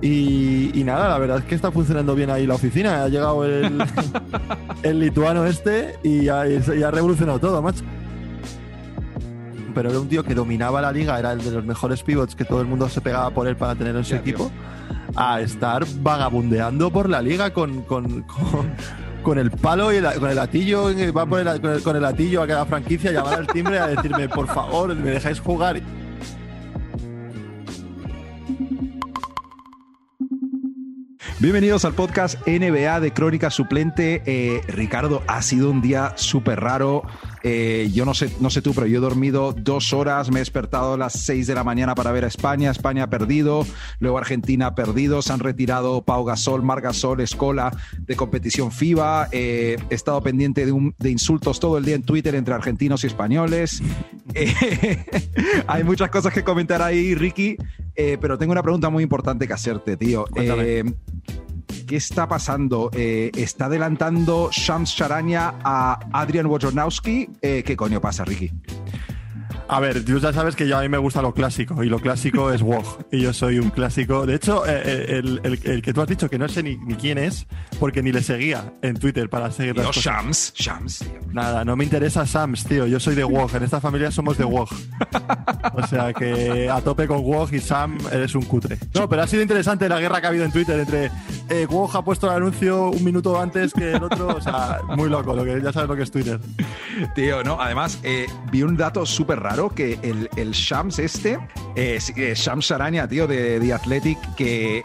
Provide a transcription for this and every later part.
Y, nada, la verdad es que está funcionando bien ahí la oficina. Ha llegado el, el lituano este y ha, ha revolucionado todo, macho pero era un tío que dominaba la liga, era el de los mejores pivots que todo el mundo se pegaba por él para tener en su equipo, a estar vagabundeando por la liga con, con, con, el palo y con el latillo, va el, con, el, con el latillo a cada franquicia, llamar al timbre a decirme, por favor, me dejáis jugar. Bienvenidos al podcast NBA de Crónica Suplente. Eh, Ricardo, ha sido un día súper raro. Eh, yo no sé, no sé tú, pero yo he dormido dos horas, me he despertado a las seis de la mañana para ver a España. España ha perdido, luego Argentina ha perdido, se han retirado Pau Gasol, Mar Gasol, Escola de competición FIBA. Eh, he estado pendiente de, de, insultos todo el día en Twitter entre argentinos y españoles. hay muchas cosas que comentar ahí, Ricky, pero tengo una pregunta muy importante que hacerte, tío. ¿Qué está pasando? Eh, ¿Está adelantando Shams Charania a Adrian Wojnarowski? Eh, ¿Qué coño pasa, Ricky? A ver, tú ya sabes que yo a mí me gusta lo clásico y lo clásico es WoG y yo soy un clásico. De hecho, eh, eh, el, que tú has dicho que no sé ni, quién es porque ni le seguía en Twitter para seguir las Shams, Shams, tío. Nada, no me interesa Shams, tío. Yo soy de WoG. En esta familia somos de WoG. O sea que a tope con WoG y Sam eres un cutre. No, pero ha sido interesante la guerra que ha habido en Twitter entre eh, WoG ha puesto el anuncio un minuto antes que el otro. O sea, muy loco. Lo que ya sabes lo que es Twitter. Tío, no. Además, vi un dato súper raro que el, el Shams este, eh, Shams Araña, tío, de The Athletic, que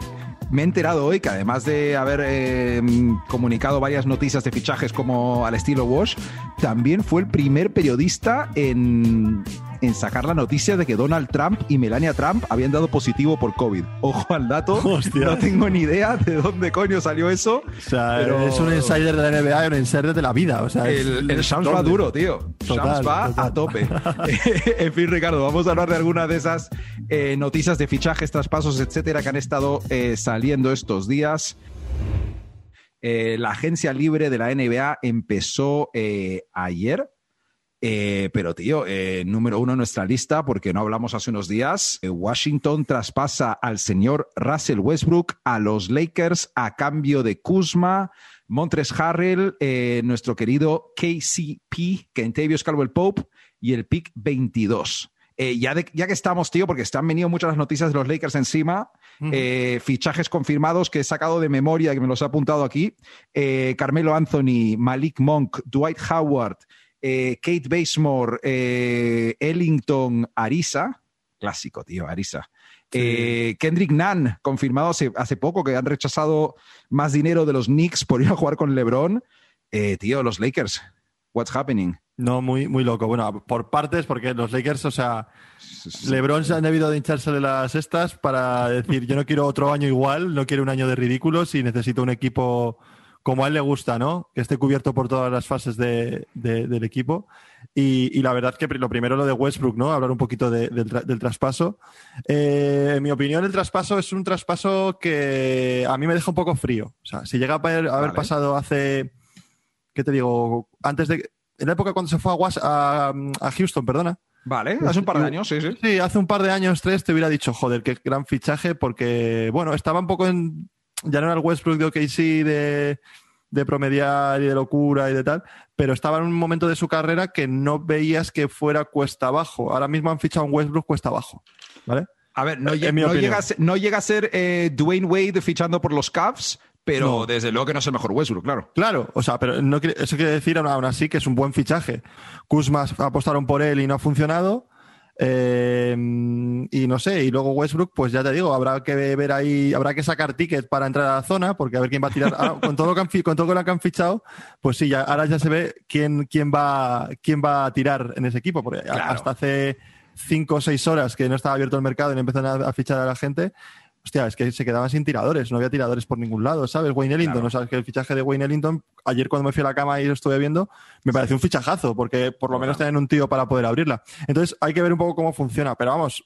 me he enterado hoy que además de haber eh, comunicado varias noticias de fichajes como al estilo Wash, también fue el primer periodista en en sacar la noticia de que Donald Trump y Melania Trump habían dado positivo por COVID. Ojo al dato, no tengo ni idea de dónde coño salió eso. O sea, es un insider de la NBA y un insider de la vida. O sea, el, Shams va duro, tío. Shams va a tope. en fin, Ricardo, vamos a hablar de algunas de esas eh, noticias de fichajes, traspasos, etcétera, que han estado eh, saliendo estos días. Eh, la agencia libre de la NBA empezó ayer eh, pero, tío, eh, número uno en nuestra lista, porque no hablamos hace unos días, eh, Washington traspasa al señor Russell Westbrook a los Lakers a cambio de Kuzma, Montres Harrell, nuestro querido KCP, Kentavious Caldwell Pope, y el pick 22. ya, ya, que estamos, tío, porque están venido muchas las noticias de los Lakers encima, fichajes confirmados que he sacado de memoria, que me los he apuntado aquí. Carmelo Anthony, Malik Monk, Dwight Howard, eh, Kate Basemore, eh, Ellington, Arisa, clásico, tío, Arisa. Eh, Kendrick Nunn, confirmado hace, poco que han rechazado más dinero de los Knicks por ir a jugar con LeBron. tío, los Lakers, what's happening? No, muy, muy loco. Bueno, por partes, porque los Lakers, o sea, LeBron se han debido de hincharse de las estas para decir, yo no quiero otro año igual, no quiero un año de ridículos y necesito un equipo como a él le gusta, ¿no? Que esté cubierto por todas las fases del equipo. Y, la verdad que lo primero lo de Westbrook, ¿no? Hablar un poquito del, traspaso. Eh, en mi opinión, el traspaso es un traspaso que a mí me deja un poco frío. O sea, si llega a haber, pasado hace, ¿qué te digo? Antes de... En la época cuando se fue a, a, Houston, perdona. Vale, hace un par de años, sí, sí. Sí, hace un par de años, tres, te hubiera dicho, joder, qué gran fichaje, porque, bueno, estaba un poco en ya no era el Westbrook de OKC de, de promediar y de locura y de tal, pero estaba en un momento de su carrera que no veías que fuera cuesta abajo. Ahora mismo han fichado un Westbrook cuesta abajo, ¿vale? A ver, no, llega, a ser, eh, Dwayne Wade fichando por los Cavs, pero desde luego que no es el mejor Westbrook, claro. Claro, o sea, pero no eso quiere decir aún así que es un buen fichaje. Kuzma apostaron por él y no ha funcionado. Eh, y no sé, y luego Westbrook, pues ya te digo, habrá que ver ahí, habrá que sacar tickets para entrar a la zona, porque a ver quién va a tirar. con todo lo que han, con todo lo que han fichado, pues sí, ya, ahora ya se ve quién, quién, va, quién va a tirar en ese equipo, porque hasta hace cinco o seis horas que no estaba abierto el mercado y empezaron a fichar a la gente, hostia, es que se quedaban sin tiradores, no había tiradores por ningún lado, ¿sabes? Wayne Ellington, o sea, que el fichaje de Wayne Ellington, ayer cuando me fui a la cama y lo estuve viendo, me pareció un fichajazo, porque por lo menos tienen un tío para poder abrirla. Entonces, hay que ver un poco cómo funciona, pero vamos,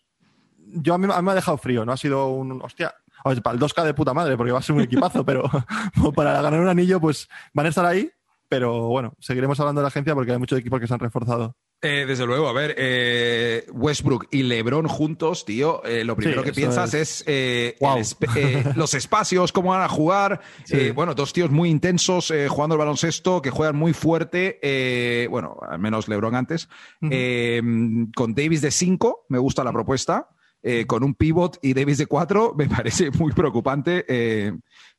yo a mí, me ha dejado frío, no ha sido un, hostia, para el 2K de puta madre, porque va a ser un equipazo, pero para ganar un anillo, pues van a estar ahí, pero bueno, seguiremos hablando de la agencia porque hay muchos equipos que se han reforzado. Eh, desde luego, a ver, eh, Westbrook y LeBron juntos, tío, eh, lo primero que piensas es, los espacios, cómo van a jugar. bueno, dos tíos muy intensos jugando el baloncesto, que juegan muy fuerte. bueno, al menos LeBron antes. con Davis de 5, me gusta la propuesta. con un pivot y Davis de 4, me parece muy preocupante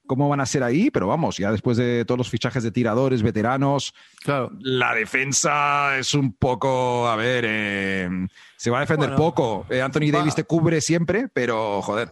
cómo van a ser ahí, pero vamos, ya después de todos los fichajes de tiradores, veteranos, claro. la defensa es un poco, a ver, eh, se va a defender poco. Eh, Anthony Davis te cubre siempre, pero joder.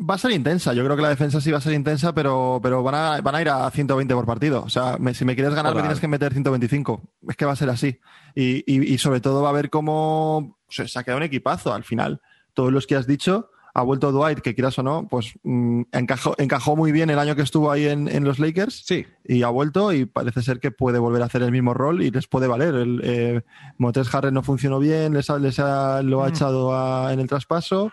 Va a ser intensa, yo creo que la defensa sí va a ser intensa, pero, pero van, a, van a ir a 120 por partido. O sea, si me quieres ganar, me tienes que meter 125. Es que va a ser así. Y, y, sobre todo va a ver cómo se ha quedado un equipazo al final. Todos los que has dicho, ha vuelto Dwight, que quieras o no, pues mm, encajó, encajó muy bien el año que estuvo ahí en, los Lakers. Sí. Y ha vuelto y parece ser que puede volver a hacer el mismo rol y les puede valer. El, eh, Motes Harris no funcionó bien, les, les ha, lo ha mm. echado en el traspaso.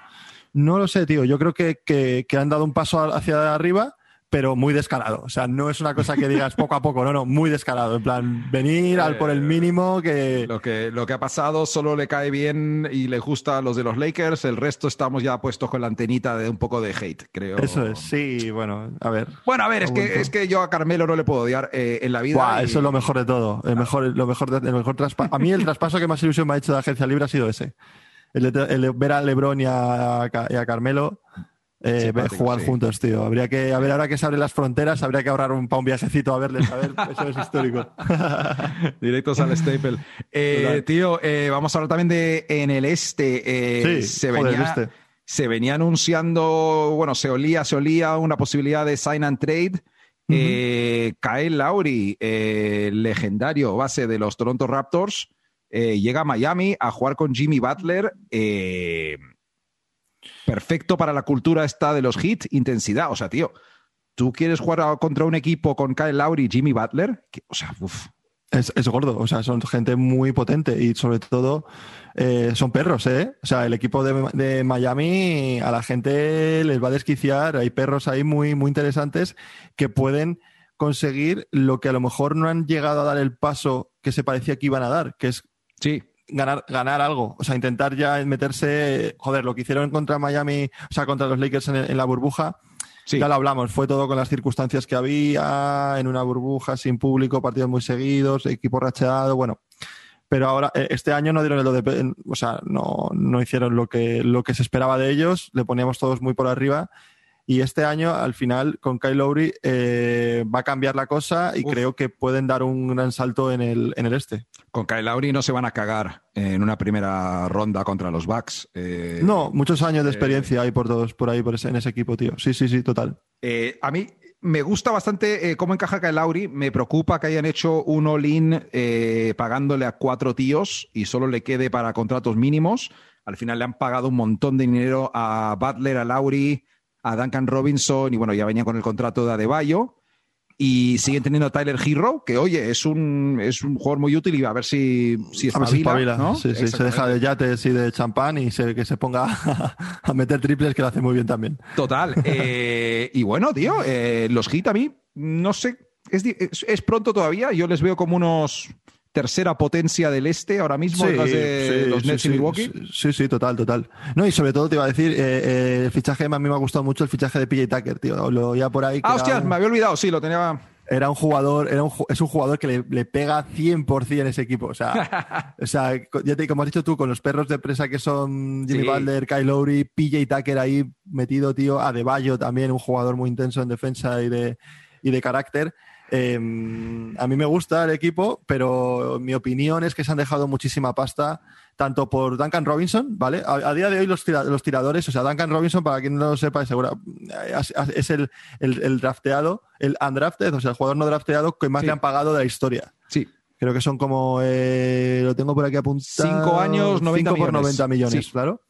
No lo sé, tío. Yo creo que, que han dado un paso hacia arriba pero muy descarado. O sea, no es una cosa que digas poco a poco, no, no, muy descarado. En plan, venir al por el mínimo que... Lo, que... lo que ha pasado solo le cae bien y le gusta a los de los Lakers, el resto estamos ya puestos con la antenita de un poco de hate, creo. Eso es, sí, bueno, a ver. Bueno, a ver, es que, es que yo a Carmelo no le puedo odiar eh, en la vida. Eso es lo mejor de todo. El mejor, lo mejor, el mejor traspaso. A mí el traspaso que más ilusión me ha hecho de Agencia Libre ha sido ese. El de, ver a Lebron y a, y a Carmelo eh, jugar juntos, tío. Habría que, a ver, ahora que se abren las fronteras, habría que ahorrar un, un viajecito a verles, a ver, eso es histórico. Directos al Staple. Eh, tío, eh, vamos a hablar también de en el este. sí, se venía, este. se venía anunciando, bueno, se olía, se olía una posibilidad de sign and trade. Kyle Lowry, legendario base de los Toronto Raptors, llega a Miami a jugar con Jimmy Butler. Eh, perfecto para la cultura esta de los hits, intensidad. O sea, tío, tú quieres jugar contra un equipo con Kyle Lowry y Jimmy Butler, o sea, uff. Es, gordo, o sea, son gente muy potente y sobre todo eh, son perros, ¿eh? O sea, el equipo de, Miami a la gente les va a desquiciar, hay perros ahí muy, muy interesantes que pueden conseguir lo que a lo mejor no han llegado a dar el paso que se parecía que iban a dar, que es sí ganar, ganar algo. O sea, intentar ya meterse. Joder, lo que hicieron contra Miami, o sea, contra los Lakers en, la burbuja. Ya lo hablamos, fue todo con las circunstancias que había, en una burbuja, sin público, partidos muy seguidos, equipo racheado, bueno. Pero ahora, eh, este año no dieron el de, o sea, no, no hicieron lo que, lo que se esperaba de ellos, le poníamos todos muy por arriba y este año, al final, con Kyle Lowry eh, va a cambiar la cosa y creo que pueden dar un gran salto en el, en el este. Con Kyle Lowry no se van a cagar en una primera ronda contra los Bucks. Eh, no, muchos años de eh, experiencia hay por todos, por ahí, por ese, en ese equipo, tío. Sí, sí, sí, total. a mí me gusta bastante cómo encaja Kyle Lowry. Me preocupa que hayan hecho un all-in pagándole a cuatro tíos y solo le quede para contratos mínimos. Al final le han pagado un montón de dinero a Butler, a Lowry, a Duncan Robinson y bueno, ya venía con el contrato de Adebayo. Y siguen teniendo a Tyler Hero, que oye, es un, es un jugador muy útil y a ver si, si espabila, ¿no? Sí, sí, se deja de yates y de champán y se, que se ponga a meter triples, que lo hace muy bien también. Total. Eh, y bueno, tío, eh, los hit a mí, no sé, es, es, pronto todavía. Yo les veo como unos tercera potencia del este ahora mismo, de los Nets y Milwaukee. Sí, sí, total, total. No, y sobre todo te iba a decir, eh, eh, el fichaje, a mí me ha gustado mucho el fichaje de PJ Tucker, tío. Lo ya por ahí. Ah, hostia, me había olvidado, sí, lo tenía. Era un jugador, era un, es un jugador que le, le pega 100% en ese equipo. O sea, o sea, ya te, como has dicho tú, con los perros de presa que son Jimmy Butler, Kyle Lowry, PJ Tucker ahí metido, tío, a Adebayo también, un jugador muy intenso en defensa y de, y de carácter. Em, a mí me gusta el equipo, pero mi opinión es que se han dejado muchísima pasta, tanto por Duncan Robinson, ¿vale? A, día de hoy los, los, tiradores, o sea, Duncan Robinson, para quien no lo sepa, seguro, es el, el, drafteado, el undrafted, o sea, el jugador no drafteado que más le han pagado de la historia. Sí. Creo que son como, eh, lo tengo por aquí apuntado. Cinco años, 90 por 90 millones, claro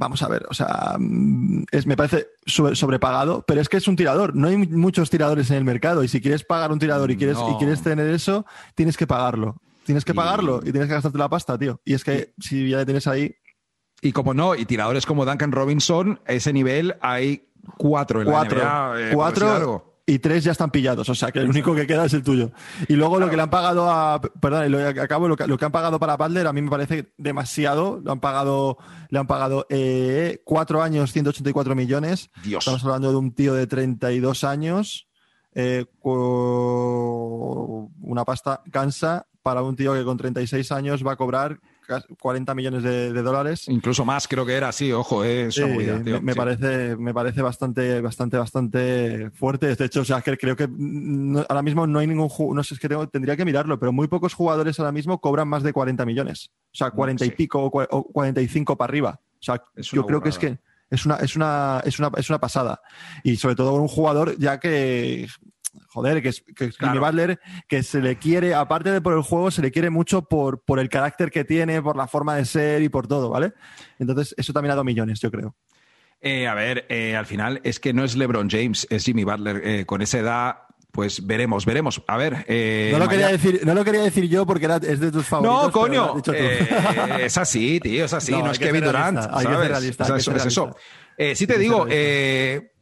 vamos a ver, o sea, mm, es, me parece sobrepagado, pero es que es un tirador. No hay muchos tiradores en el mercado y si quieres pagar un tirador y quieres, y quieres tener eso, tienes que pagarlo. Tienes que pagarlo y tienes que gastarte la pasta, tío. Y es que si ya le tienes ahí. Y como no, y tiradores como Duncan Robinson, a ese nivel hay cuatro en cuatro, la NBA, eh, cuatro y tres ya están pillados. O sea, que el único que queda es el tuyo. Y luego lo que le han pagado a. Perdón, lo que acabo, lo que, lo que han pagado para Butler a mí me parece demasiado. Lo han pagado, le han pagado eh, cuatro años, 184 millones. Dios. Estamos hablando de un tío de 32 años. Eh, una pasta cansa para un tío que con 36 años va a cobrar 40 millones de, dólares. Incluso más, creo que era así, ojo, eh, me, parece, me parece bastante, bastante, bastante fuerte. De hecho, o sea, que creo que ahora mismo no hay ningún no sé, es que tengo, tendría que mirarlo, pero muy pocos jugadores ahora mismo cobran más de 40 millones. O sea, 40 y pico o 45 para arriba. O sea, yo creo que es que es una, es una, es una, es una pasada. Y sobre todo un jugador ya que joder, que es, que Jimmy Butler, que se le quiere, aparte de por el juego, se le quiere mucho por, por el carácter que tiene, por la forma de ser y por todo, ¿vale? Entonces, eso también ha dado millones, yo creo. Eh, a ver, eh, al final es que no es LeBron James, es Jimmy Butler. Eh, con esa edad, pues veremos, veremos. A ver. no, lo quería decir, no lo quería decir yo porque era, es de tus favoritos. No, coño. es así, tío, es así. No, es Kevin Durant. Hay que ser realista. es eso. sí te digo,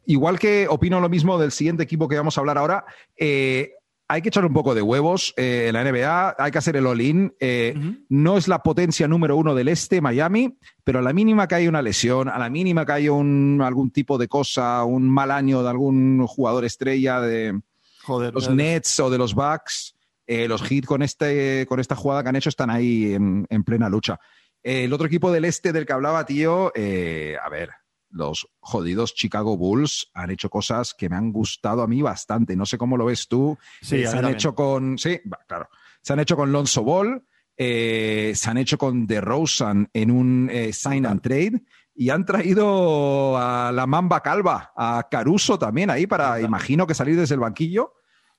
igual que opino lo mismo del siguiente equipo que vamos a hablar ahora, eh, hay que echar un poco de huevos eh, en la NBA, hay que hacer el all-in. Eh, no es la potencia número uno del este, Miami, pero a la mínima que haya una lesión, a la mínima que haya un, algún tipo de cosa, un mal año de algún jugador estrella de los Nets o de los Bucks, los Heat con, este, con esta jugada que han hecho están ahí en, en plena lucha. el otro equipo del este del que hablaba, tío, a ver, los jodidos Chicago Bulls han hecho cosas que me han gustado a mí bastante. No sé cómo lo ves tú. Sí, se han hecho con. Sí, claro. Se han hecho con Lonzo Ball, eh, se han hecho con DeRozan en un eh, sign and trade y han traído a la Mamba Calva, a Caruso también ahí para, imagino que salir desde el banquillo.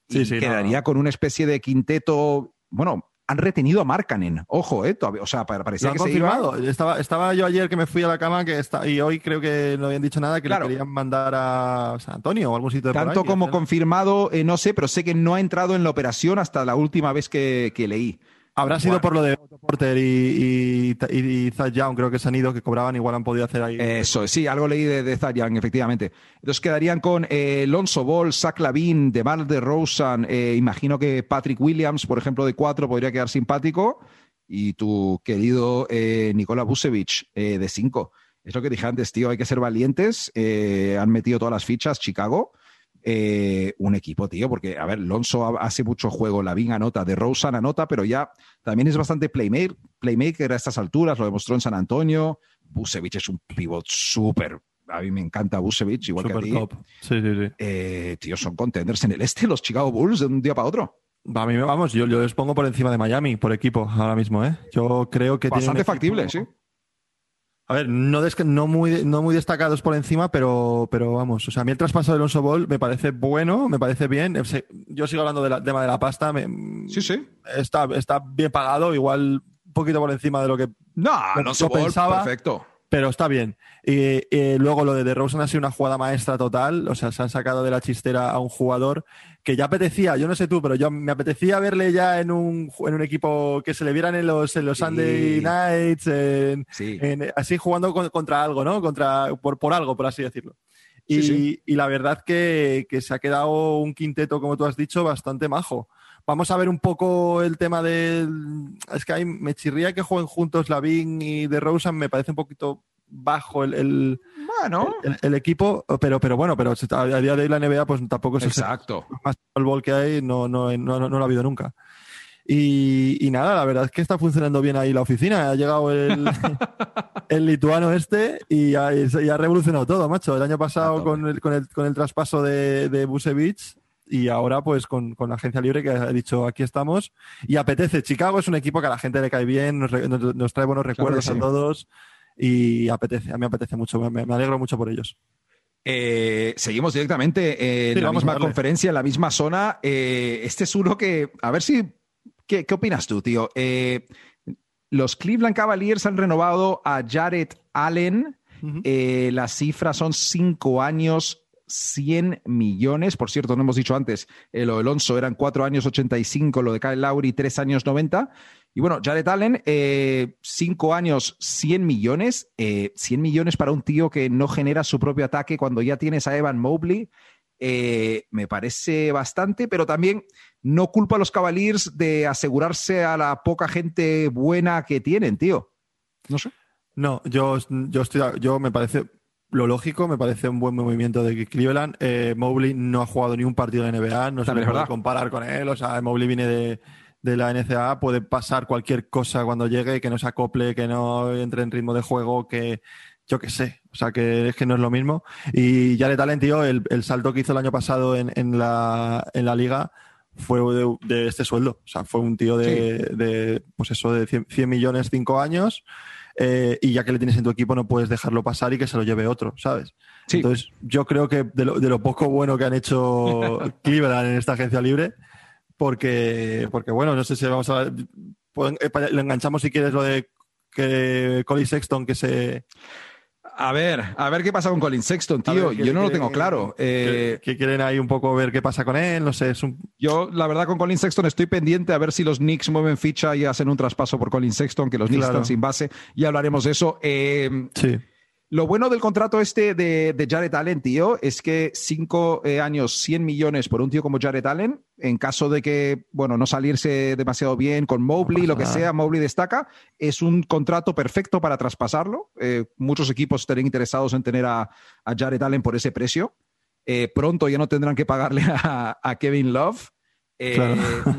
y quedaría con una especie de quinteto, bueno, han retenido a Markanen. Ojo, ¿eh? o sea, parecía que se iba... Estaba, estaba yo ayer que me fui a la cama que está, y hoy creo que no habían dicho nada, que le querían mandar a San Antonio o algún sitio de Tanto como confirmado, eh, no sé, pero sé que no ha entrado en la operación hasta la última vez que leí. Habrá sido por lo de Otto Porter y, y, Zach Young, creo que se han ido, que cobraban, igual han podido hacer ahí. Eso, sí, algo leí de, de Zach Young, efectivamente. Entonces quedarían con eh, Lonzo Ball, Zach Lavin, DeMar DeRozan, eh, imagino que Patrick Williams, por ejemplo, de cuatro, podría quedar simpático, y tu querido eh, Nikola Vucevic, eh, de cinco. Es lo que dije antes, tío, hay que ser valientes. han metido todas las fichas, Chicago. Eh, un equipo, tío, porque, a ver, Lonzo hace mucho juego, la Lavín anota, de Rosen anota, pero ya también es bastante playmaker, playmaker a estas alturas, lo demostró en San Antonio. Busevich es un pivot súper. A mí me encanta Busevich, igual que a ti. Sí, sí, sí. Eh, tío, son contenders en el este, los Chicago Bulls, de un día para otro. A mí, vamos, yo, yo les pongo por encima de Miami, por equipo, ahora mismo, ¿eh? Yo creo que Bastante factible, sí. A ver, no, no, muy, no muy destacados por encima, pero, pero vamos. O sea, a mí el traspaso de Alonso Ball me parece bueno, me parece bien. Yo sigo hablando del tema de la pasta. sí, sí. Está, está bien pagado, igual un poquito por encima de lo que. No, Alonso Ball, pensaba. Perfecto pero está bien. Y, luego lo de DeRozan ha sido una jugada maestra total. O sea, se han sacado de la chistera a un jugador que ya apetecía, yo no sé tú, pero yo me apetecía verle ya en un, en un equipo que se le vieran en los, en los Sunday Nights, así jugando contra algo, ¿no? Contra, por, por algo, por así decirlo. Y, y la verdad que, que, se ha quedado un quinteto, como tú has dicho, bastante majo. Vamos a ver un poco el tema del. Es que hay, me chirría que jueguen juntos Lavin y de Rosen, me parece un poquito bajo el, el, bueno. el, equipo, pero, pero bueno, pero a día de hoy la NBA pues tampoco es Exacto. el más el que hay, no, no, no, no, lo ha habido nunca. Y, nada, la verdad es que está funcionando bien ahí la oficina. Ha llegado el, el lituano este y ha, ha, revolucionado todo, macho. El año pasado con el, con el, con el traspaso de, de Busevich y ahora pues con, la agencia libre que ha dicho aquí estamos y apetece. Chicago es un equipo que a la gente le cae bien, nos, trae buenos recuerdos a todos y apetece, a mí me apetece mucho, me, alegro mucho por ellos. Eh, seguimos directamente en la misma conferencia, en la misma zona. Eh, este es uno que, a ver si, ¿qué, opinas tú, tío? Eh, los Cleveland Cavaliers han renovado a Jared Allen. las cifras son cinco años, 100 millones. Por cierto, no hemos dicho antes, eh, lo de Alonso eran 4 años 85, lo de Kyle Lowry 3 años 90. Y bueno, Jared Allen, 5 eh, años, 100 millones. 100 eh, millones para un tío que no genera su propio ataque cuando ya tienes a Evan Mobley. eh, me parece bastante, pero también no culpo a los Cavaliers de asegurarse a la poca gente buena que tienen, tío. No sé. No, yo, yo, estoy, yo me parece lo lógico, me parece un buen movimiento de Cleveland. Eh, Mobley no ha jugado ni un partido de NBA, no se puede comparar con él. O sea, Mobley viene de, de la NCAA, puede pasar cualquier cosa cuando llegue, que no se acople, que no entre en ritmo de juego, que yo qué sé. O sea, que es que no es lo mismo. Y ya de talent, tío, el, el, salto que hizo el año pasado en, en, la, en la liga fue de, este sueldo. O sea, fue un tío de, de pues eso, de 100, 100 millones, 5 años. Eh, y ya que le tienes en tu equipo no puedes dejarlo pasar y que se lo lleve otro, ¿sabes? Entonces, yo creo que de lo, de lo, poco bueno que han hecho Cleveland en esta agencia libre, porque, porque bueno, no sé si vamos a... Pues, eh, le enganchamos si quieres lo de que Colin Sexton que se a ver, a ver qué pasa con Colin Sexton, tío. Yo no lo tengo claro. Eh, que, quieren ahí un poco ver qué pasa con él, no sé. Es un... Yo, la verdad, con Colin Sexton estoy pendiente a ver si los Knicks mueven ficha y hacen un traspaso por Colin Sexton, que los Knicks están sin base. Y hablaremos de eso. Eh, sí. Lo bueno del contrato este de, de Jared Allen, tío, es que cinco eh, años, 100 millones por un tío como Jared Allen, en caso de que, bueno, no salirse demasiado bien con Mobley, lo que sea, Mobley destaca, es un contrato perfecto para traspasarlo. Eh, muchos equipos estarían interesados en tener a, Jared Allen por ese precio. Eh, pronto ya no tendrán que pagarle a Kevin Love. Eh,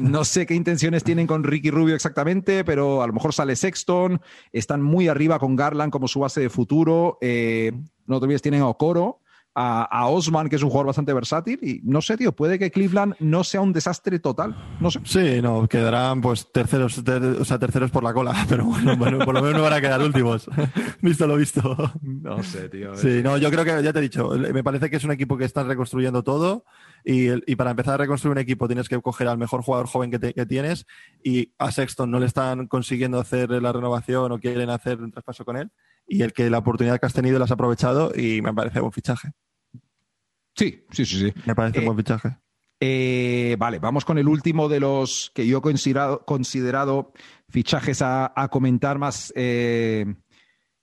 no sé qué intenciones tienen con Ricky Rubio exactamente, pero a lo mejor sale Sexton. Están muy arriba con Garland como su base de futuro. Eh, no te olvides, tienen a Okoro a, Osman, que es un jugador bastante versátil. Y no sé, tío, puede que Cleveland no sea un desastre total. No sé. Sí, no, quedarán pues terceros, o sea, terceros por la cola, pero bueno, por lo menos no van a quedar últimos. visto lo visto. No sé, tío. Sí, no, yo creo que ya te he dicho, me parece que es un equipo que está reconstruyendo todo. Y, y para empezar a reconstruir un equipo tienes que coger al mejor jugador joven que, que tienes y a Sexton no le están consiguiendo hacer la renovación o quieren hacer un traspaso con él y el que la oportunidad que has tenido la has aprovechado y me parece buen fichaje. Sí, sí, sí, sí. Me parece un buen fichaje. Eh, vale, vamos con el último de los que yo he considerado, considerado fichajes a, comentar más eh,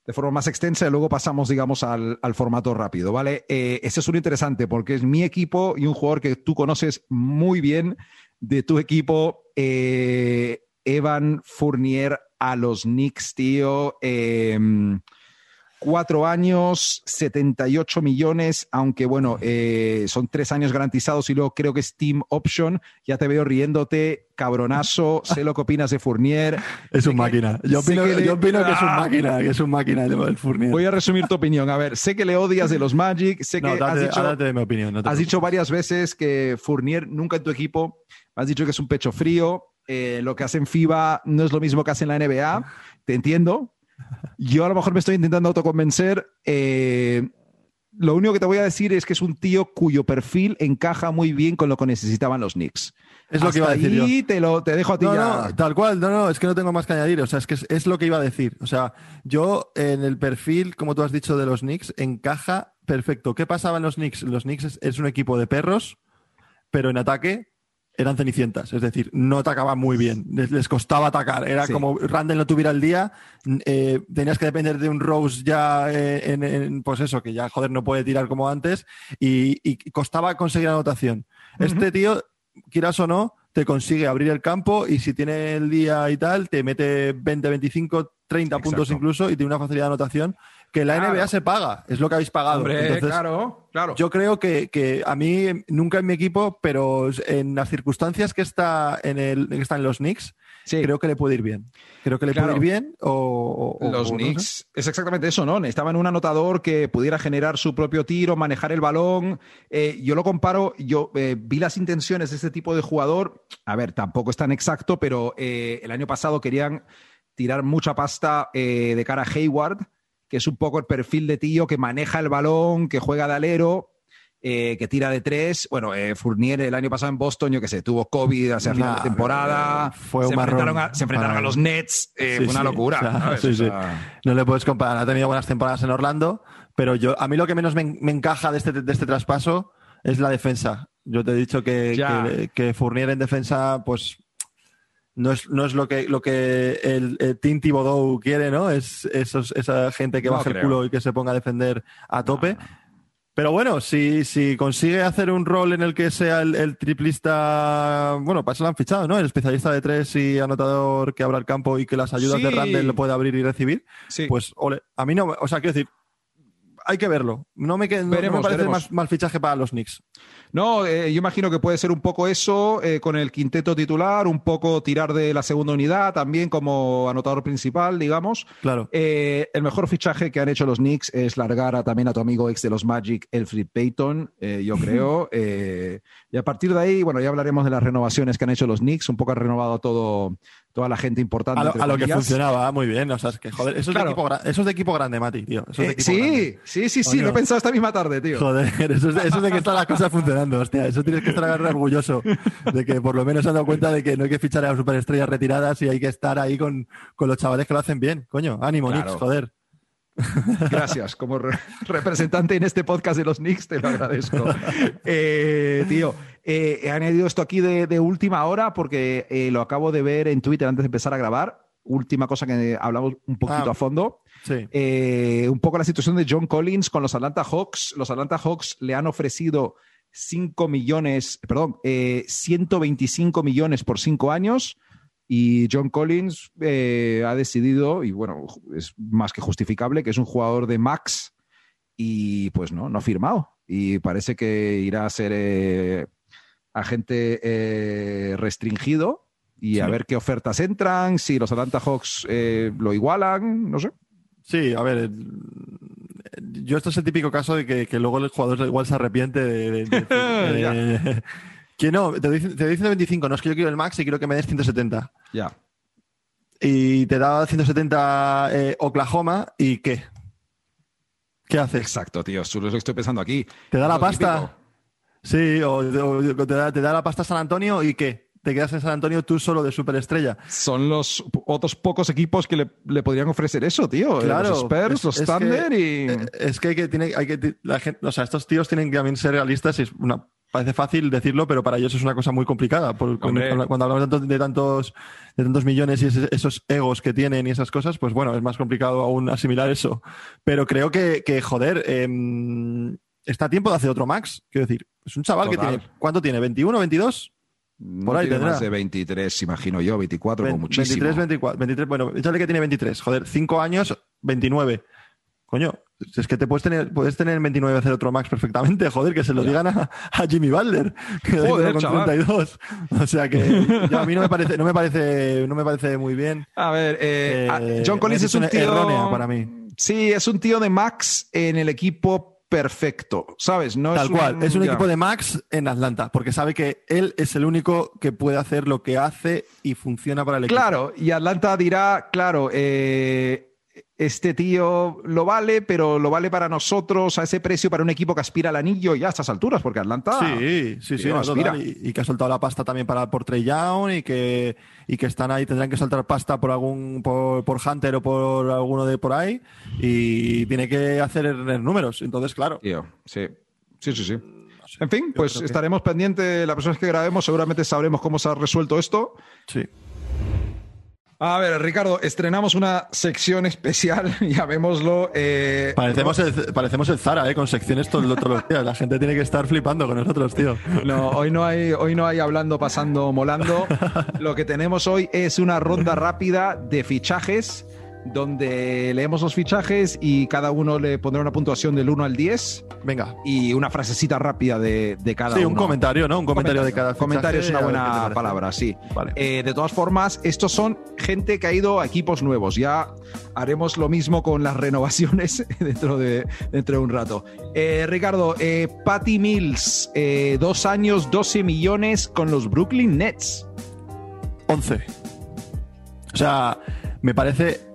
de forma más extensa y luego pasamos, digamos, al, formato rápido, ¿vale? Eh, ese es un interesante porque es mi equipo y un jugador que tú conoces muy bien de tu equipo, Evan Fournier a los Knicks, tío cuatro años, 78 millones, aunque bueno, eh, son tres años garantizados y luego creo que es Team Option. Ya te veo riéndote, cabronazo, sé lo que opinas de Fournier. Es un máquina. Yo opino, que, yo opino que, es un máquina, que es un máquina el Fournier. Voy a resumir tu opinión. A ver, sé que le odias de los Magic, sé que has, dicho, mi opinión, has dicho varias veces que Fournier nunca en tu equipo, has dicho que es un pecho frío, eh, lo que hace en FIBA no es lo mismo que hace en la NBA, te entiendo, yo a lo mejor me estoy intentando autoconvencer. Eh, lo único que te voy a decir es que es un tío cuyo perfil encaja muy bien con lo que necesitaban los Knicks. Es lo que iba a decir yo. Te, lo, te dejo a ti ya. tal cual, no, no, es que no tengo más que añadir. O sea, es que es, lo que iba a decir. O sea, yo en el perfil, como tú has dicho, de los Knicks, encaja perfecto. ¿Qué pasaba en los Knicks? Los Knicks es un equipo de perros, pero en ataque eran cenicientas, es decir, no atacaban muy bien, les, costaba atacar, era como Randall no tuviera el día, eh, tenías que depender de un Rose ya eh, en, pues eso, que ya joder no puede tirar como antes y, costaba conseguir anotación. Este tío, quieras o no, te consigue abrir el campo y si tiene el día y tal, te mete 20, 25, 30 puntos incluso y tiene una facilidad de anotación que la NBA se paga, es lo que habéis pagado. claro, claro. Yo creo que, a mí, nunca en mi equipo, pero en las circunstancias que está en, el, que están los Knicks, creo que le puede ir bien. Creo que le puede ir bien o... los Knicks, es exactamente eso, ¿no? Necesitaban un anotador que pudiera generar su propio tiro, manejar el balón. Eh, yo lo comparo, yo eh, vi las intenciones de este tipo de jugador. A ver, tampoco es tan exacto, pero eh, el año pasado querían tirar mucha pasta de cara a Hayward que es un poco el perfil de tío que maneja el balón, que juega de alero, eh, que tira de tres. Bueno, eh, Fournier el año pasado en Boston, yo que sé, tuvo COVID hacia final de temporada. Fue se, enfrentaron a, se enfrentaron a, los Nets. Eh, fue una locura. no le puedes comparar. Ha tenido buenas temporadas en Orlando, pero yo a mí lo que menos me, encaja de este, de este traspaso es la defensa. Yo te he dicho que, que, que Fournier en defensa, pues no es, no es lo que, lo que el, el Team quiere, ¿no? Es esa gente que baja el culo y que se ponga a defender a tope. Pero bueno, si, si consigue hacer un rol en el que sea el, triplista, bueno, para eso lo han fichado, ¿no? El especialista de tres y anotador que abra el campo y que las ayudas de Randall lo puede abrir y recibir. Pues, ole, a mí no, o sea, quiero decir, hay que verlo. No me, parece más mal fichaje para los Knicks. No, eh, yo imagino que puede ser un poco eso eh, con el quinteto titular, un poco tirar de la segunda unidad también como anotador principal, digamos. Claro. Eh, el mejor fichaje que han hecho los Knicks es largar a, también a tu amigo ex de los Magic, Elfrid Payton, yo creo. y a partir de ahí, bueno, ya hablaremos de las renovaciones que han hecho los Knicks. Un poco ha renovado todo toda la gente importante. A lo, que funcionaba, muy bien. O sea, es que, joder, eso, es, de equipo, eso es de equipo grande, Mati, tío. sí, sí, sí, sí, lo he pensado esta misma tarde, tío. Joder, eso es, eso de que está la cosa hostia. Eso tienes que estar orgulloso de que por lo menos se han dado cuenta de que no hay que fichar a las superestrellas retiradas y hay que estar ahí con, con los chavales que lo hacen bien. Coño, ánimo, Knicks, joder. Gracias. Como representante en este podcast de los Knicks, te lo agradezco. Eh, tío, eh, he añadido esto aquí de, última hora porque eh, lo acabo de ver en Twitter antes de empezar a grabar. Última cosa que hablamos un poquito ah, a fondo. un poco la situación de John Collins con los Atlanta Hawks. Los Atlanta Hawks le han ofrecido 5 millones, perdón, 125 millones por 5 años y John Collins eh, ha decidido, y bueno, es más que justificable, que es un jugador de max y pues no, no ha firmado. Y parece que irá a ser eh, agente eh, restringido y a ver qué ofertas entran, si los Atlanta Hawks lo igualan, no sé. Sí, a ver, yo esto es el típico caso de que, luego el jugador igual se arrepiente de Que no, te dicen, te 25, no es que yo quiero el max y quiero que me des 170. Ya. Y te da 170 eh, Oklahoma y ¿qué? ¿Qué haces? Exacto, tío, eso es lo que estoy pensando aquí. ¿Te da la pasta? Sí, o, te, da, te, da, la pasta San Antonio y ¿qué? Te quedas en San Antonio tú solo de superestrella. Son los otros pocos equipos que le, podrían ofrecer eso, tío. Claro. Los Spurs, los Thunder y. Eh, es que hay que, tiene, hay que la gente, o sea, estos tíos tienen que también ser realistas y es una parece fácil decirlo, pero para ellos es una cosa muy complicada. cuando, hablamos de tantos, de tantos millones y esos egos que tienen y esas cosas, pues bueno, es más complicado aún asimilar eso. Pero creo que, joder, em, está a tiempo de hacer otro Max. Quiero decir, es un chaval que tiene. ¿Cuánto tiene? ¿21, 22? Por ahí tiene más de 23, imagino yo, 24 como muchísimo. 23, 24, 23, bueno, échale que tiene 23. Joder, 5 años, 29. Coño, es que te puedes tener, puedes tener 29 hacer otro max perfectamente, joder, que se lo digan a, Jimmy Butler, que joder, con 32. O sea que a mí no me parece, no me parece, no me parece muy bien. A ver, eh, ah, John Collins es un tío errónea para mí. Sí, es un tío de max en el equipo perfecto, ¿sabes? No Tal cual, es un equipo de Max en Atlanta, porque sabe que él es el único que puede hacer lo que hace y funciona para el equipo. Claro, y Atlanta dirá, claro, eh, este tío lo vale, pero lo vale para nosotros a ese precio para un equipo que aspira al anillo y a estas alturas, porque Atlanta. Sí, sí, sí, aspira. Y, que ha soltado la pasta también para por Trey Young y que, y que están ahí, tendrán que soltar pasta por algún, por, por Hunter o por alguno de por ahí y tiene que hacer números. Entonces, claro. Tío, sí. Sí, sí, sí. en fin, pues estaremos pendientes la próxima vez que grabemos, seguramente sabremos cómo se ha resuelto esto. Sí. A ver, Ricardo, estrenamos una sección especial, llamémoslo. Eh, parecemos, el, parecemos el Zara, ¿eh? con secciones todos, los días. La gente tiene que estar flipando con nosotros, tío. No, hoy no hay, hoy no hay hablando, pasando, molando. Lo que tenemos hoy es una ronda rápida de fichajes donde leemos los fichajes y cada uno le pondrá una puntuación del 1 al 10. Venga. Y una frasecita rápida de, cada uno. Sí, un comentario, ¿no? Un comentario, de cada fichaje. Comentario es una buena palabra, sí. Vale. Eh, de todas formas, estos son gente que ha ido a equipos nuevos. Ya haremos lo mismo con las renovaciones dentro de, dentro de un rato. Eh, Ricardo, eh, Patty Mills, dos años, 12 millones con los Brooklyn Nets. 11. O sea, me parece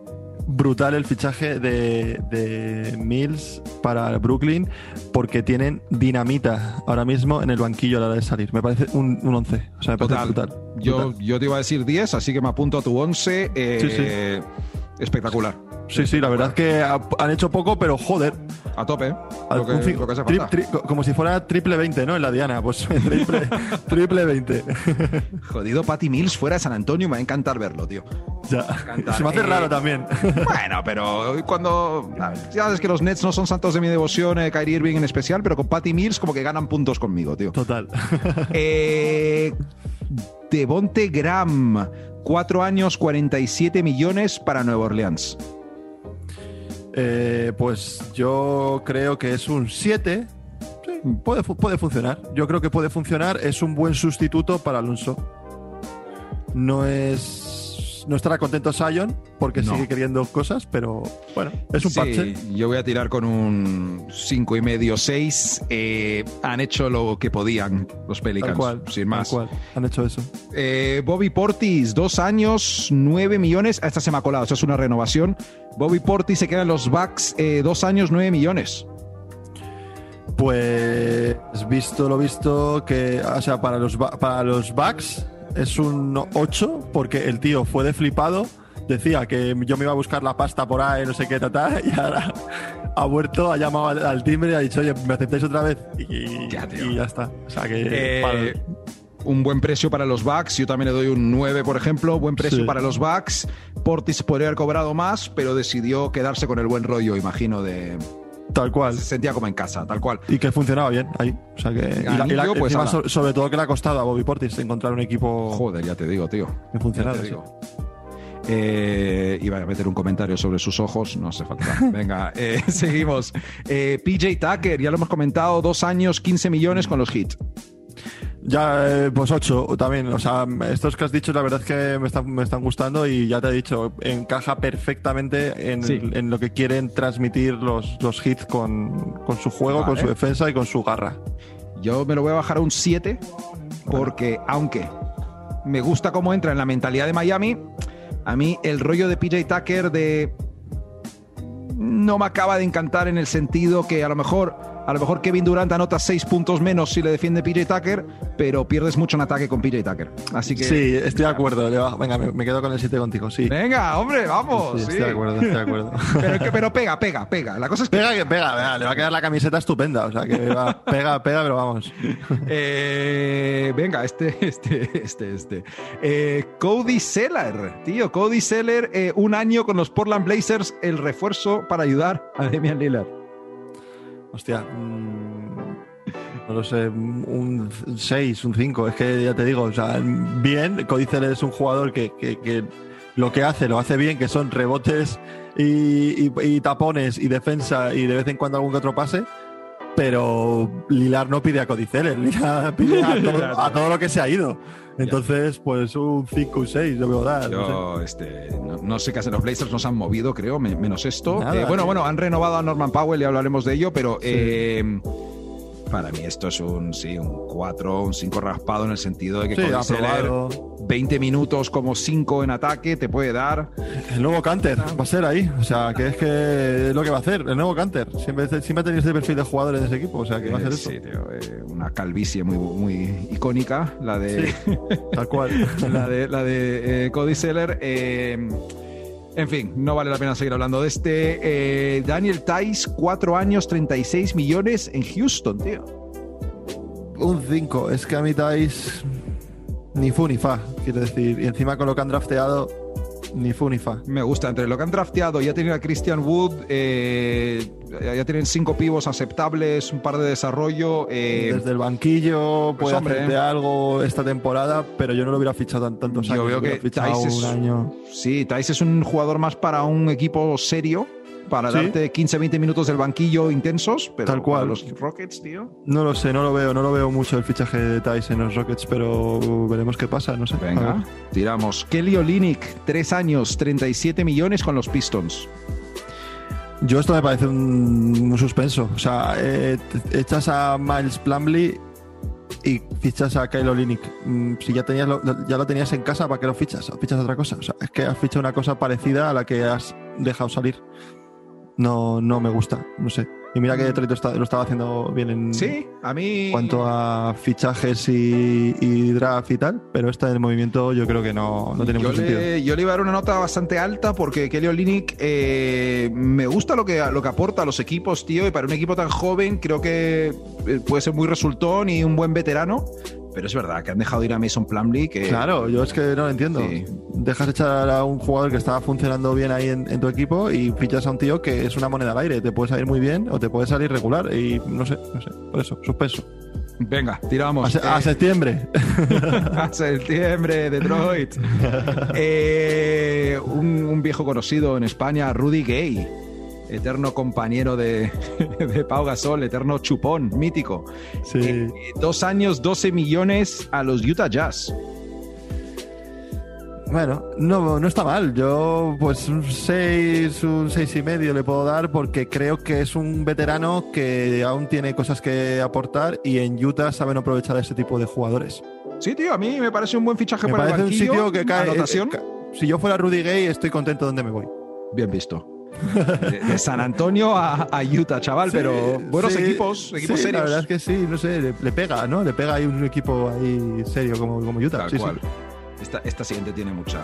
brutal el fichaje de, Mills para Brooklyn porque tienen dinamita ahora mismo en el banquillo a la hora de salir. Me parece un, 11. O sea, me parece brutal. Yo, yo te iba a decir 10, así que me apunto a tu 11. Eh, espectacular. Sí, sí, la verdad es que han hecho poco, pero joder, a tope. como si fuera triple 20, ¿no? En la Diana, pues triple, triple 20. Jodido Patty Mills fuera de San Antonio, me va a encantar verlo, tío. Ya. Se me hace raro también. Bueno, pero cuando. Ya sabes que los Nets no son santos de mi devoción, eh, Kyrie Irving en especial, pero con Patty Mills como que ganan puntos conmigo, tío. Total. Eh, Devonte Graham, cuatro años, 47 millones para Nueva Orleans. Eh, pues yo creo que es un 7. puede, puede funcionar. Yo creo que puede funcionar. Es un buen sustituto para Alonso. No es no estará contento Sion porque sigue queriendo cosas, pero bueno, es un sí, Yo voy a tirar con un 5 y medio, 6. Eh, han hecho lo que podían los Pelicans, sin más. Cual. Han hecho eso. Eh, Bobby Portis, dos años, 9 millones. Esta se me ha colado, eso es una renovación. Bobby Portis se queda en los Bucks, eh, dos años, 9 millones. Pues visto lo visto que, o sea, para los, para los Bucks es un 8 porque el tío fue de flipado, decía que yo me iba a buscar la pasta por ahí, no sé qué, tata, y ahora ha vuelto, ha llamado al, timbre y ha dicho, oye, ¿me aceptáis otra vez? Y ya, está. O sea que... Eh, un buen precio para los Bucks, yo también le doy un 9, por ejemplo, buen precio para los Bucks. Portis podría haber cobrado más, pero decidió quedarse con el buen rollo, imagino, de, Tal cual. Se sentía como en casa, tal cual. Y que funcionaba bien ahí. O sea que. Pues, sobre, todo que le ha costado a Bobby Portis encontrar un equipo. Joder, ya te digo, tío. Que funcionara. Eh, iba a meter un comentario sobre sus ojos, no hace falta. Venga, eh, seguimos. Eh, PJ Tucker, ya lo hemos comentado, dos años, 15 millones con los hits. Ya, eh, pues ocho también. O sea, estos que has dicho, la verdad es que me están, me están gustando y ya te he dicho, encaja perfectamente en, lo que quieren transmitir los, los hits con, su juego, con su defensa y con su garra. Yo me lo voy a bajar a un 7 porque, aunque me gusta cómo entra en la mentalidad de Miami, a mí el rollo de PJ Tucker de no me acaba de encantar en el sentido que a lo mejor a lo mejor Kevin Durant anota seis puntos menos si le defiende PJ Tucker, pero pierdes mucho en ataque con PJ Tucker. Así que. Sí, estoy de acuerdo. Venga, me, quedo con el 7 contigo, sí. Venga, hombre, vamos. Sí, Estoy de acuerdo, estoy de acuerdo. pero, pega, pega, pega. La cosa es que. Pega, que pega, le va a quedar la camiseta estupenda. O sea, que va, pega, pega, pero vamos. Eh, venga, este, este, este, este. Eh, Cody Seller, tío. Cody Seller, eh, un año con los Portland Blazers, el refuerzo para ayudar a Damian Lillard. Hostia, mm, no lo sé, un 6, un 5. Es que ya te digo, o sea, bien, Codicel es un jugador que, lo que hace, lo hace bien, que son rebotes y, tapones y defensa y de vez en cuando algún que otro pase. Pero Lilar no pide a Codicel, Lilar pide a todo lo que se ha ido. Entonces, pues un 5 o 6 yo veo dar. no sé. Este, no, sé qué hacen los Blazers, nos han movido, creo, menos esto. Eh, bueno, bueno, han renovado a Norman Powell y hablaremos de ello, pero eh, para mí esto es un, sí, un 4, un 5 raspado en el sentido de que sí, con 20 minutos como 5 en ataque te puede dar. El nuevo Canter va a ser ahí. O sea, que es que es lo que va a hacer. El nuevo Canter. Siempre, siempre ha tenido perfil de jugadores de ese equipo. O sea, que va a ser eso. Sí, tío. Eh, una calvicie muy, muy icónica. La de. tal cual. la de, la de eh, Cody Seller. Eh, en fin, no vale la pena seguir hablando de este. Daniel Tice, 4 años, 36 millones en Houston, tío. Un 5. Es que a mí Tice ni fu ni fa, quiero decir. Y encima con lo que han drafteado, ni fu ni fa. Me gusta. Entre lo que han drafteado, ya tienen a Christian Wood, eh, ya tienen cinco pivos aceptables, un par de desarrollo. Eh, Desde el banquillo pues puede hacer de algo esta temporada, pero yo no lo hubiera fichado tan, tantos yo veo que Tice es, un año. Sí, Tice es un jugador más para un equipo serio para darte 15, 20 minutos del banquillo intensos, pero Tal cual. los Rockets, tío. No lo sé, no lo veo, no lo veo mucho el fichaje de Tyson en los Rockets, pero veremos qué pasa, no sé. Venga, tiramos. Kelly Olinick, 3 años, 37 millones con los Pistons. Yo esto me parece un, suspenso. O sea, eh, echas a Miles Plumley y fichas a Kyle Olinick. Mm, si ya, tenías ya lo tenías en casa, ¿para qué lo fichas? fichas otra cosa? O sea, es que has fichado una cosa parecida a la que has dejado salir no, no me gusta, no sé. Y mira que Detroit lo estaba haciendo bien en sí, a mí... cuanto a fichajes y, draft y tal, pero este del movimiento yo creo que no, no tiene mucho sentido. Yo le iba a dar una nota bastante alta porque Kelly Olynyk eh, me gusta lo que, lo que aporta a los equipos, tío, y para un equipo tan joven creo que eh, puede ser muy resultón y un buen veterano. Pero es verdad que han dejado ir a Mason Plumlee. Que... Claro, yo es que no lo entiendo. Dejas echar a un jugador que estaba funcionando bien ahí en, tu equipo y fichas a un tío que es una moneda al aire. Te puede salir muy bien o te puede salir regular. Y no sé, no sé. Por eso, suspenso. Venga, tiramos. A, septiembre. a septiembre, Detroit. Eh, un, viejo conocido en España, Rudy Gay eterno compañero de, Pau Gasol, eterno chupón, mítico. Sí. Eh, dos años, 12 millones a los Utah Jazz. Bueno, no, no está mal. Yo, pues un 6, un 6 y medio le puedo dar porque creo que es un veterano que aún tiene cosas que aportar y en Utah saben aprovechar a ese tipo de jugadores. Sí, tío, a mí me parece un buen fichaje me para parece el un sitio que cae. Eh, si yo fuera Rudy Gay, estoy contento donde me voy. Bien visto de, San Antonio a, Utah, chaval, pero buenos equipos, equipos serios. La verdad es que sí, no sé, le, pega, ¿no? Le pega ahí un equipo ahí serio como, como Utah. Tal cual. Esta, esta siguiente tiene mucha.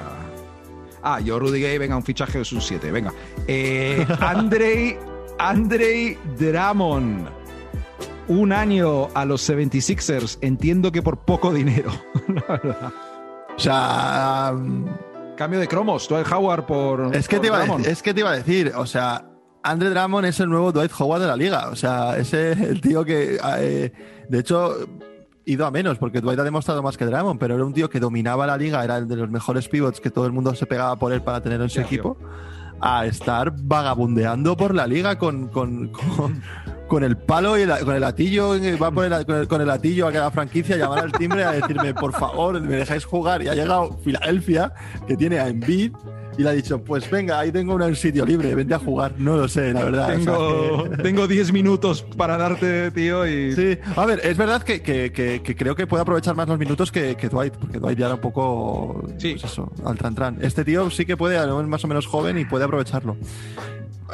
Ah, yo Rudy Gay, venga, un fichaje es un 7, venga. Eh, Andrei, Andrei Dramon. Un año a los 76ers, entiendo que por poco dinero. o sea, Cambio de cromos, Dwight Howard por. Es que, te iba a, es que te iba a decir, o sea, Andre Drummond es el nuevo Dwight Howard de la liga. O sea, ese es el tío que. Eh, de hecho, ido a menos, porque Dwight ha demostrado más que Drummond, pero era un tío que dominaba la liga, era el de los mejores pivots que todo el mundo se pegaba por él para tener en su equipo. A estar vagabundeando por la liga con, con con el palo y con el latillo, va con el, con el latillo a cada franquicia, a llamar al timbre a decirme, por favor, me dejáis jugar. Y ha llegado Filadelfia, que tiene a Embiid, y le ha dicho, pues venga, ahí tengo un sitio libre, vente a jugar. No lo sé, la verdad. Tengo 10 minutos para darte, tío. Y... Sí, a ver, es verdad que, creo que puede aprovechar más los minutos que, Dwight, porque Dwight ya era un poco, sí. pues eso, al tran, tran. Este tío sí que puede, es más o menos joven y puede aprovecharlo.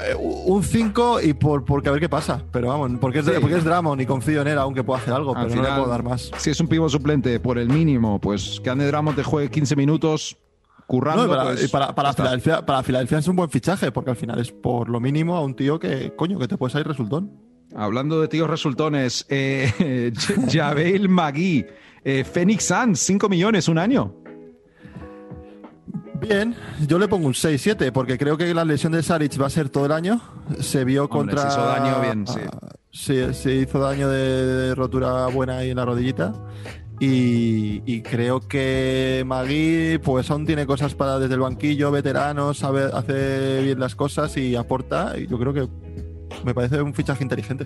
Eh, un 5 y por, porque a ver qué pasa. Pero vamos, porque es, porque es Dramon y confío en él, aunque pueda hacer algo, pero no le puedo dar más. Si es un pivo suplente por el mínimo, pues que Ande Dramon te juegue 15 minutos currando. para, pues, para, Filadelfia, para Filadelfia es un buen fichaje, porque al final es por lo mínimo a un tío que, coño, que te puede salir resultón. Hablando de tíos resultones, eh, Javel Magui, eh, Phoenix Suns, 5 millones, un año. Bien, yo le pongo un 6-7 porque creo que la lesión de Saric va a ser todo el año. Se vio contra. Se hizo daño bien, sí. sí. se hizo daño de, rotura buena ahí en la rodillita. Y, creo que Magui, pues aún tiene cosas para desde el banquillo, veterano, sabe, hace bien las cosas y aporta. Y yo creo que me parece un fichaje inteligente.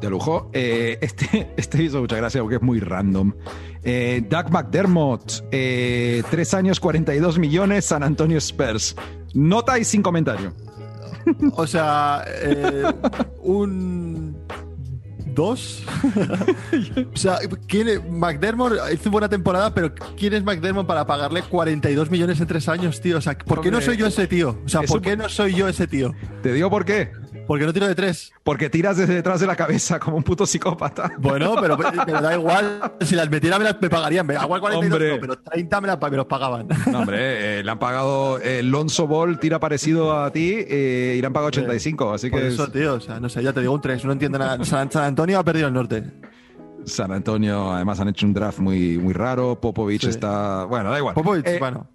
De lujo. Eh, este, este hizo mucha gracia porque es muy random. Eh, Doug McDermott, eh, 3 años, 42 millones, San Antonio Spurs. Nota y sin comentario. O sea, eh, un 2. o sea, ¿quién es? McDermott hizo buena temporada, pero ¿quién es McDermott para pagarle 42 millones en 3 años, tío? O sea, ¿por qué no soy yo ese tío? O sea, ¿por qué no soy yo ese tío? Te digo por qué. Porque no tiro de tres. Porque tiras desde detrás de la cabeza como un puto psicópata. Bueno, pero, da igual. Si las metiera me, las, me pagarían. Igual 42, no, pero 30 me, los pagaban. No, hombre, eh, le han pagado. Eh, Lonzo Ball tira parecido a ti eh, y le han pagado 85. Así Por que. Eso, tío. O sea, no sé, ya te digo un 3. No entiendo nada. San, Antonio ha perdido el norte. San Antonio, además, han hecho un draft muy, muy raro. Popovich está. Bueno, da igual. Popovich, bueno.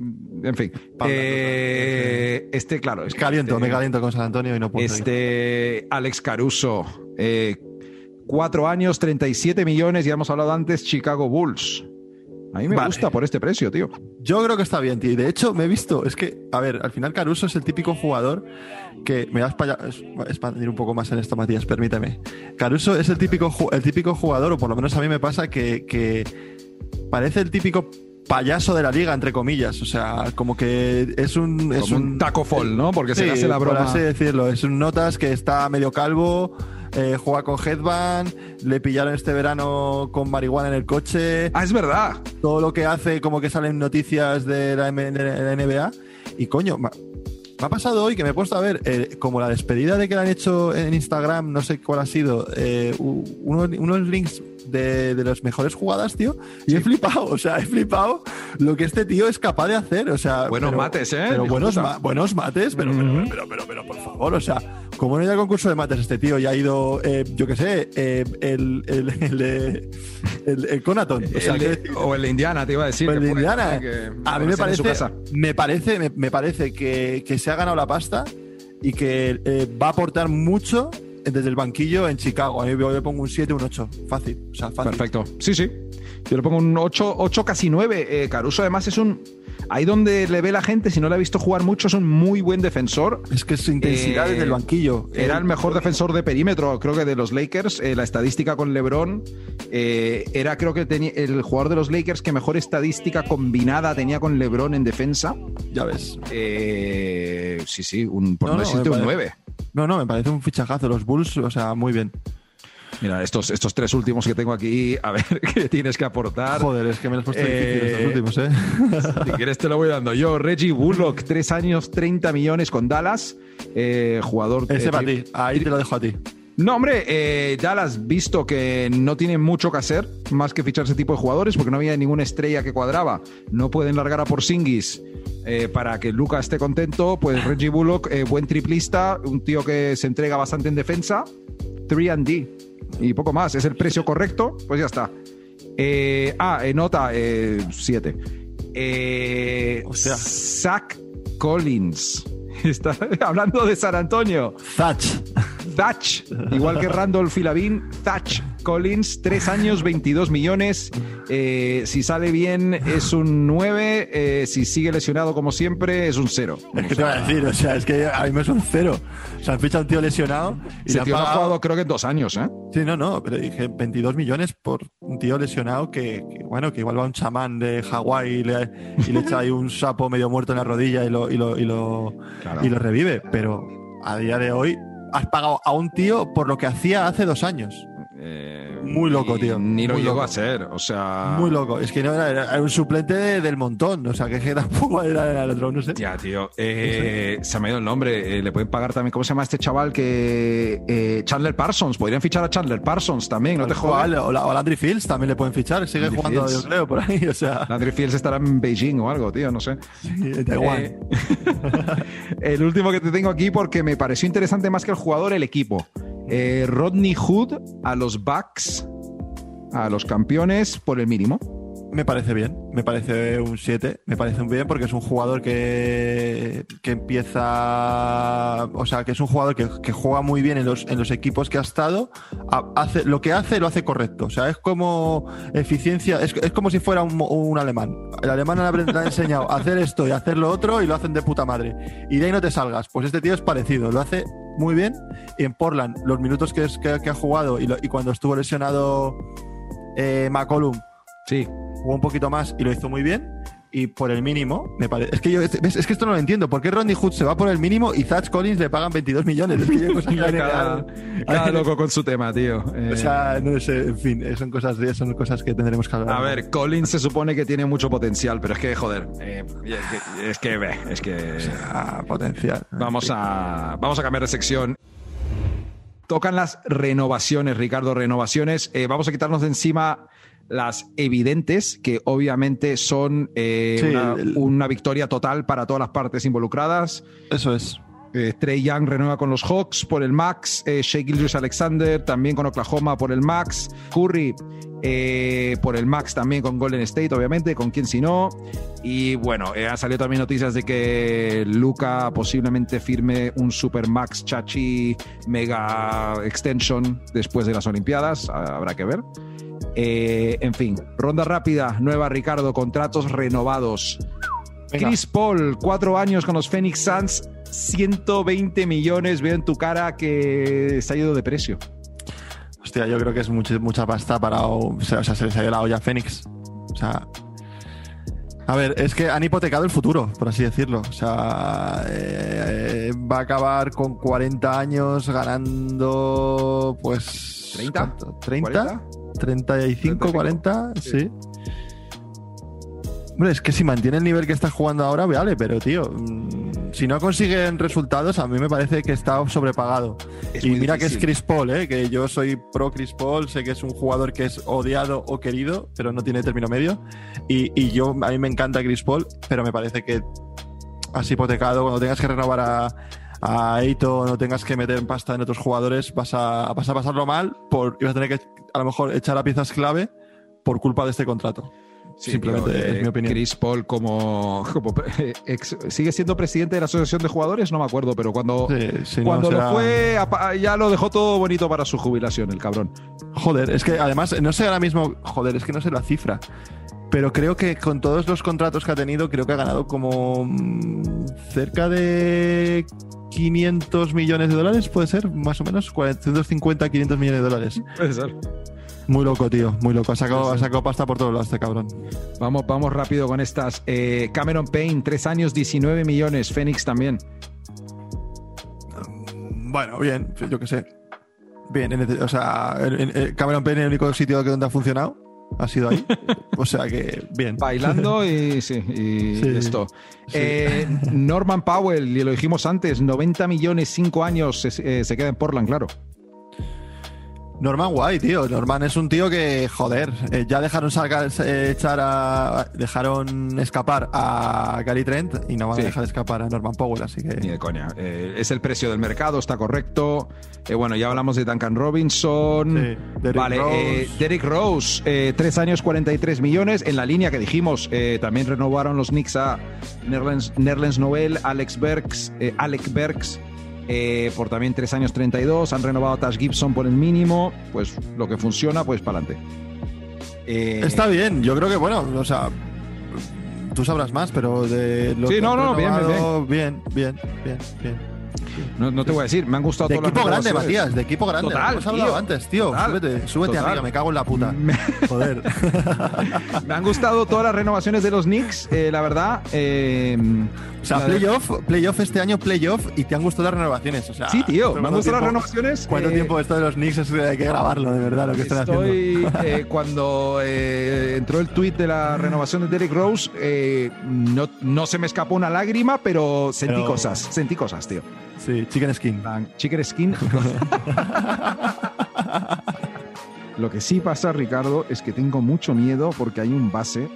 En fin. Eh, este, claro. Es caliento, este, me caliento con San Antonio y no puedo. Este Alex Caruso. Eh, cuatro años, 37 millones, ya hemos hablado antes, Chicago Bulls. A mí me gusta por este precio, tío. Yo creo que está bien, tío. De hecho, me he visto, es que, a ver, al final Caruso es el típico jugador que me das para expandir un poco más en esto, Matías, permíteme. Caruso es el típico, el típico jugador, o por lo menos a mí me pasa, que, que parece el típico payaso de la liga, entre comillas. O sea, como que es un. Es un, taco fall, ¿no? Porque se hace la broma. Por así decirlo. Es un notas que está medio calvo. Eh, juega con headband, le pillaron este verano con marihuana en el coche. Ah, es verdad. Todo lo que hace, como que salen noticias de la, NBA. Y coño, Me ha pasado hoy que me he puesto a ver, eh, como la despedida de que le han hecho en Instagram, no sé cuál ha sido, eh, unos, unos links de, de las mejores jugadas, tío. Y he flipado, o sea, he flipado lo que este tío es capaz de hacer. O sea, buenos mates, ¿eh? Pero buenos, buenos mates, pero, pero, pero, pero, por favor, o sea, como no hay al concurso de mates este tío y ha ido, eh, yo qué sé, el, el, el, el, el Conaton. O, sea, o, el de Indiana, te iba a decir. El de Indiana. a mí me parece, me parece, me, parece que, que, se ha ganado la pasta y que eh, va a aportar mucho desde el banquillo en Chicago. A mí yo le pongo un 7, un 8. Fácil. O sea, fácil. Perfecto. Sí, sí. Yo le pongo un 8, 8 casi 9. Eh, Caruso además es un... Ahí donde le ve la gente, si no le ha visto jugar mucho, es un muy buen defensor. Es que su intensidad desde el banquillo. Era el mejor defensor de perímetro, creo que de los Lakers. Eh, la estadística con LeBron eh, era, creo que tenía el jugador de los Lakers que mejor estadística combinada tenía con LeBron en defensa. Ya ves. sí, sí, un, por no, decirte un 9. No, no, me parece un fichajazo. Los Bulls, o sea, muy bien. Mira, estos, estos tres últimos que tengo aquí, a ver qué tienes que aportar. Joder, es que me los puesto eh, estos últimos, ¿eh? Si quieres te lo voy dando yo. Reggie Bullock, tres años, 30 millones con Dallas. Eh, jugador... Ese para ti, ahí te lo dejo a ti. No, hombre, eh, Dallas, visto que no tiene mucho que hacer, más que fichar ese tipo de jugadores, porque no había ninguna estrella que cuadraba, no pueden largar a Porzingis eh, para que Luca esté contento, pues Reggie Bullock, eh, buen triplista, un tío que se entrega bastante en defensa, 3 and D y poco más. Es el precio correcto, pues ya está. Eh, ah, nota 7. o sea, Zach Collins. Está hablando de San Antonio. Thatch. Thatch, igual que Randolph Filavin, Thatch Collins, tres años, 22 millones. Eh, si sale bien es un 9, eh, si sigue lesionado como siempre es un 0. Es que te voy a decir, o sea, es que a mí me es un 0. O sea, han fichado un tío lesionado. Y Ese tío ha jugado creo que en dos años, ¿eh? Sí, no, no, pero dije 22 millones por un tío lesionado que, bueno, que igual va un chamán de Hawái y le, echa ahí un sapo medio muerto en la rodilla y lo, y lo, y lo, y lo revive. Pero a día de hoy has pagado a un tío por lo que hacía hace dos años. Eh, muy loco, tío. Ni lo llegó a ser, o sea. Muy loco. Es que no era, un suplente del montón, o sea, que, tampoco era el otro, no sé. Ya, tío. Eh, se me ha ido el nombre. Eh, le pueden pagar también, ¿cómo se llama este chaval? que Chandler Parsons. Podrían fichar a Chandler Parsons también, no te jodas. O, o, Landry Fields también le pueden fichar. Sigue jugando, yo creo, por ahí, o sea. Landry Fields estará en Beijing o algo, tío, no sé. Sí, Taiwán. el último que te tengo aquí porque me pareció interesante más que el jugador, el equipo. Rodney Hood a los Bucks, a los campeones, por el mínimo. Me parece bien, me parece un 7, me parece muy bien porque es un jugador que, que empieza, o sea, que es un jugador que, juega muy bien en los, en los equipos que ha estado, hace, lo que hace lo hace correcto, o sea, es como eficiencia, es, es como si fuera un, un, alemán, el alemán le ha enseñado a hacer esto y hacer lo otro y lo hacen de puta madre, y de ahí no te salgas, pues este tío es parecido, lo hace muy bien. Y en Portland, los minutos que, es, que, ha jugado y, y, cuando estuvo lesionado eh, McCollum, sí. jugó un poquito más y lo hizo muy bien. Y por el mínimo, me parece. Es que yo, es, es, que esto no lo entiendo. ¿Por qué Rodney Hood se va por el mínimo y Zach Collins le pagan 22 millones? Es que yo cada, cada loco con su tema, tío. O sea, no sé, en fin, son cosas, son cosas que tendremos que hablar. A ver, Collins se supone que tiene mucho potencial, pero es que, joder, eh, es que, ve, es que. O sea, potencial. Vamos a, vamos a cambiar de sección. Tocan las renovaciones, Ricardo, renovaciones. Eh, vamos a quitarnos de encima las evidentes, que obviamente son eh, una, victoria total para todas las partes involucradas. Eso es. Eh, Trey Young renueva con los Hawks por el max. Eh, Shea Alexander también con Oklahoma por el max. Curry eh, por el max también con Golden State, obviamente, con quien si no. Y bueno, ha salido también noticias de que Luca posiblemente firme un super max chachi mega extension después de las Olimpiadas. Habrá que ver. En fin, ronda rápida, nueva Ricardo, contratos renovados. Chris Paul, cuatro años con los Phoenix Suns, 120 millones. Veo en tu cara que se ha ido de precio. Hostia, yo creo que es mucha, mucha pasta para. O sea, se les ha ido la olla a Phoenix. O sea. A ver, es que han hipotecado el futuro, por así decirlo. O sea, eh, va a acabar con 40 años ganando, pues. ¿30? ¿30? 35, 40, sí. Hombre, es que si mantiene el nivel que está jugando ahora, vale, pero tío. Mm, si no consiguen resultados, a mí me parece que está sobrepagado. y mira que es Chris Paul, ¿eh? que yo soy pro Chris Paul, sé que es un jugador que es odiado o querido, pero no tiene término medio. Y, yo, a mí me encanta Chris Paul, pero me parece que has hipotecado, cuando tengas que renovar a, a Eito, no tengas que meter en pasta en otros jugadores, vas a, vas a pasarlo mal por, y vas a tener que a lo mejor echar a piezas clave por culpa de este contrato. Simplemente es mi opinión. Chris Paul como, sigue siendo presidente de la asociación de jugadores, no me acuerdo, pero cuando, cuando lo fue ya lo dejó todo bonito para su jubilación, el cabrón. Joder, es que además no sé ahora mismo, joder, es que no sé la cifra. Pero creo que con todos los contratos que ha tenido, creo que ha ganado como mm, cerca de 500 millones de dólares, puede ser, más o menos, 450, 500 millones de dólares. Puede ser. Muy loco, tío, muy loco. Ha sacado, pasta por todos lados este cabrón. Vamos, vamos rápido con estas. Eh, Cameron Payne, 3 años, 19 millones. Phoenix también. Mm, bueno, bien, yo qué sé. Bien, o sea, Cameron Payne es el único sitio donde ha funcionado ha sido ahí. o sea que, bien. Bailando y sí, y esto. Eh, Norman Powell, y lo dijimos antes, 90 millones, 5 años, se, eh, se queda en Portland, claro. Norman guay, tío. Norman es un tío que, joder, eh, ya dejaron sacar, eh, echar a, dejaron escapar a Gary Trent y no van a dejar escapar a Norman Powell, así que. Ni de coña. Eh, es el precio del mercado, está correcto. bueno, ya hablamos de Duncan Robinson. Derek vale, Rose. Derek Rose, tres años, 43 millones. En la línea que dijimos, también renovaron los Knicks a Nerlens, Nerlens Noel, Alex Berks, Alec Berks eh, por también tres años 32. Han renovado a Tash Gibson por el mínimo. Pues lo que funciona, pues para adelante. Eh, Está bien, yo creo que bueno, o sea, tú sabrás más, pero de lo Sí, no, no, bien, bien, bien, bien, bien. No, te voy a decir, me han gustado De equipo grande, Matías, de equipo grande. Total, hemos hablado antes, tío. súbete, súbete arriba, me cago en la puta. Joder. me han gustado todas las renovaciones de los Knicks, eh, la verdad. Eh, o sea, playoff, playoff este año, playoff, y te han gustado las renovaciones. O sea, sí, tío, me han gustado las renovaciones. ¿Cuánto tiempo esto de los Knicks? Es, hay que grabarlo, de verdad, lo que están haciendo. Eh, cuando eh, entró el tweet de la renovación de Derek Rose, eh, no, no se me escapó una lágrima, pero sentí cosas, sentí cosas, tío. Sí, chicken skin. Chicken skin. Lo que sí pasa, Ricardo, es que tengo mucho miedo porque hay un base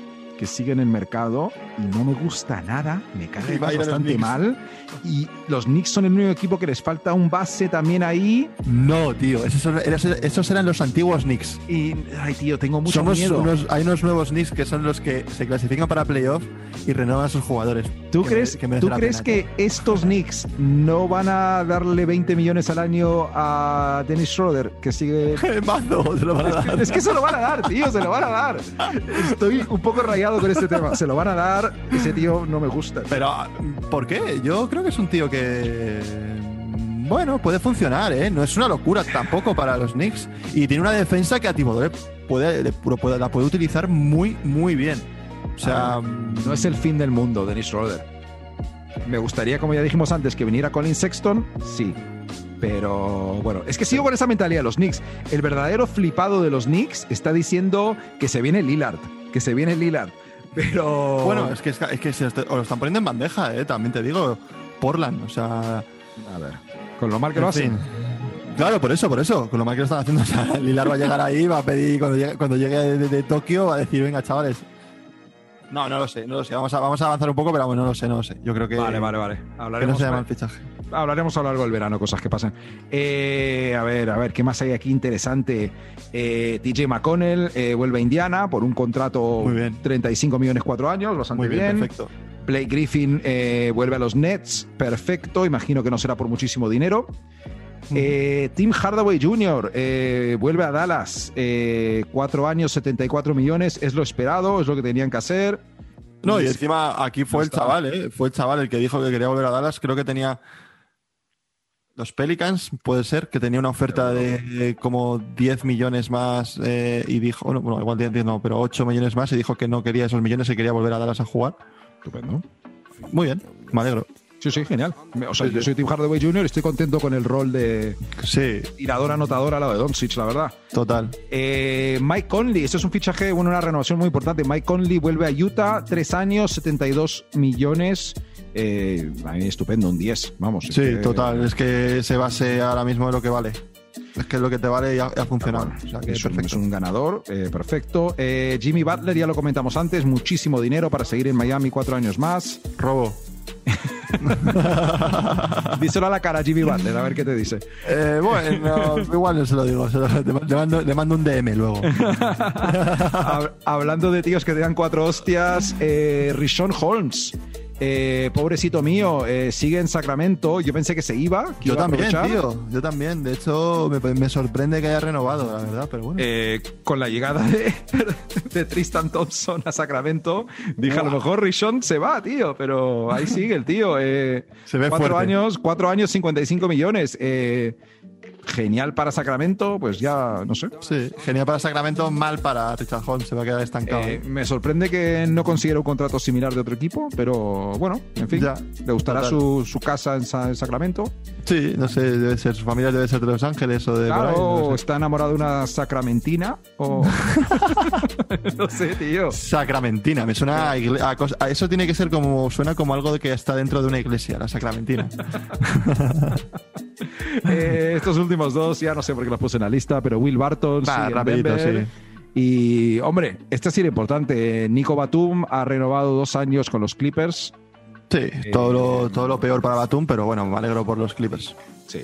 que sigue en el mercado y no me gusta nada, me cae bastante mal. Y los Knicks son el único equipo que les falta un base también ahí. No, tío, esos, eran los antiguos Knicks. Y, ay, tío, tengo mucho miedo. hay unos nuevos Knicks que son los que se clasifican para playoff y renuevan a sus jugadores. ¿Tú crees, que, ¿tú crees que estos Knicks no van a darle 20 millones al año a Dennis Schroeder, que sigue. Mazo, se lo van a dar. Es que se lo van a dar, tío, se lo van a dar. Estoy un poco rayado con este tema. Se lo van a dar, ese tío no me gusta. Pero, ¿por qué? Yo creo que es un tío que. Bueno, puede funcionar, ¿eh? No es una locura tampoco para los Knicks. Y tiene una defensa que a Tibodore puede, puede, la puede utilizar muy, muy bien. O sea. no es el fin del mundo, Dennis Schroeder. Me gustaría, como ya dijimos antes, que viniera Colin Sexton, sí. Pero bueno, es que sigo con esa mentalidad de los Knicks. El verdadero flipado de los Knicks está diciendo que se viene Lillard, que se viene Lillard. Pero. Bueno, es que, es que se lo están poniendo en bandeja, ¿eh? también te digo. Portland, o sea. A ver, con lo mal que lo hacen. Claro, por eso, por eso, con lo mal que lo están haciendo. O sea, Lillard va a llegar ahí, va a pedir, cuando llegue, cuando llegue de, Tokio, va a decir, venga, chavales. No, no lo sé, no lo sé. Vamos a, vamos a avanzar un poco, pero bueno, no lo sé, no lo sé. Yo creo que. Vale, vale, vale. Hablaremos, que no se llama fichaje. Hablaremos a lo largo del verano, cosas que pasan. Eh, a ver, a ver, ¿qué más hay aquí interesante? Eh, DJ McConnell eh, vuelve a Indiana por un contrato Muy bien. 35 millones, cuatro años, bastante Muy bien. Perfecto. Blake Griffin eh, vuelve a los Nets, perfecto, imagino que no será por muchísimo dinero. Eh, Tim Hardaway Jr. Eh, vuelve a Dallas, cuatro años, 74 millones, es lo esperado, es lo que tenían que hacer. No, y encima aquí fue el chaval, fue el chaval el que dijo que quería volver a Dallas, creo que tenía los Pelicans, puede ser, que tenía una oferta de como 10 millones más y dijo, bueno, igual 10 no, pero 8 millones más y dijo que no quería esos millones y quería volver a Dallas a jugar. Estupendo. Muy bien, me alegro. Sí, sí, genial. O sea, yo soy Tim Hardaway Jr., estoy contento con el rol de sí. tirador anotador al lado de Doncic, la verdad. Total. Eh, Mike Conley, esto es un fichaje, bueno, una renovación muy importante. Mike Conley vuelve a Utah, tres años, 72 millones. Eh, a mí estupendo, un 10, vamos. Sí, total, es que se base ahora mismo de lo que vale. Es que es lo que te vale y ha, funcionado. es, un, ganador, eh, perfecto. Eh, Jimmy Butler, ya lo comentamos antes, muchísimo dinero para seguir en Miami cuatro años más. Robo. Díselo a la cara Jimmy Butler, a ver qué te dice. Eh, bueno, igual no se lo digo, le, mando, un DM luego. Hablando de tíos que te dan cuatro hostias, eh, Rishon Holmes eh, pobrecito mío, eh, sigue en Sacramento. Yo pensé que se iba. yo también, tío. Yo también. De hecho, me, sorprende que haya renovado, la verdad, pero bueno. Eh, con la llegada de, Tristan Thompson a Sacramento, dije a lo mejor Rishon se va, tío. Pero ahí sigue el tío. se ve cuatro años, cuatro años, 55 millones. Eh, genial para Sacramento, pues ya no sé. Sí, genial para Sacramento, mal para Richard Holmes, se va a quedar estancado. Eh, me sorprende que no consiguiera un contrato similar de otro equipo, pero bueno, en fin, le gustará su, casa en, Sacramento. Sí, no sé, debe ser, su familia debe ser de Los Ángeles o de. Claro, está enamorado de una sacramentina o. no sé, tío. Sacramentina, me suena a, Eso tiene que ser como. Suena como algo de que está dentro de una iglesia, la sacramentina. eh, estos últimos dos, ya no sé por qué los puse en la lista, pero Will Barton, sí. Y, hombre, este sí era importante. Nico Batum ha renovado dos años con los Clippers. Sí, todo, lo, todo lo peor para Batum, pero bueno, me alegro por los Clippers. Sí.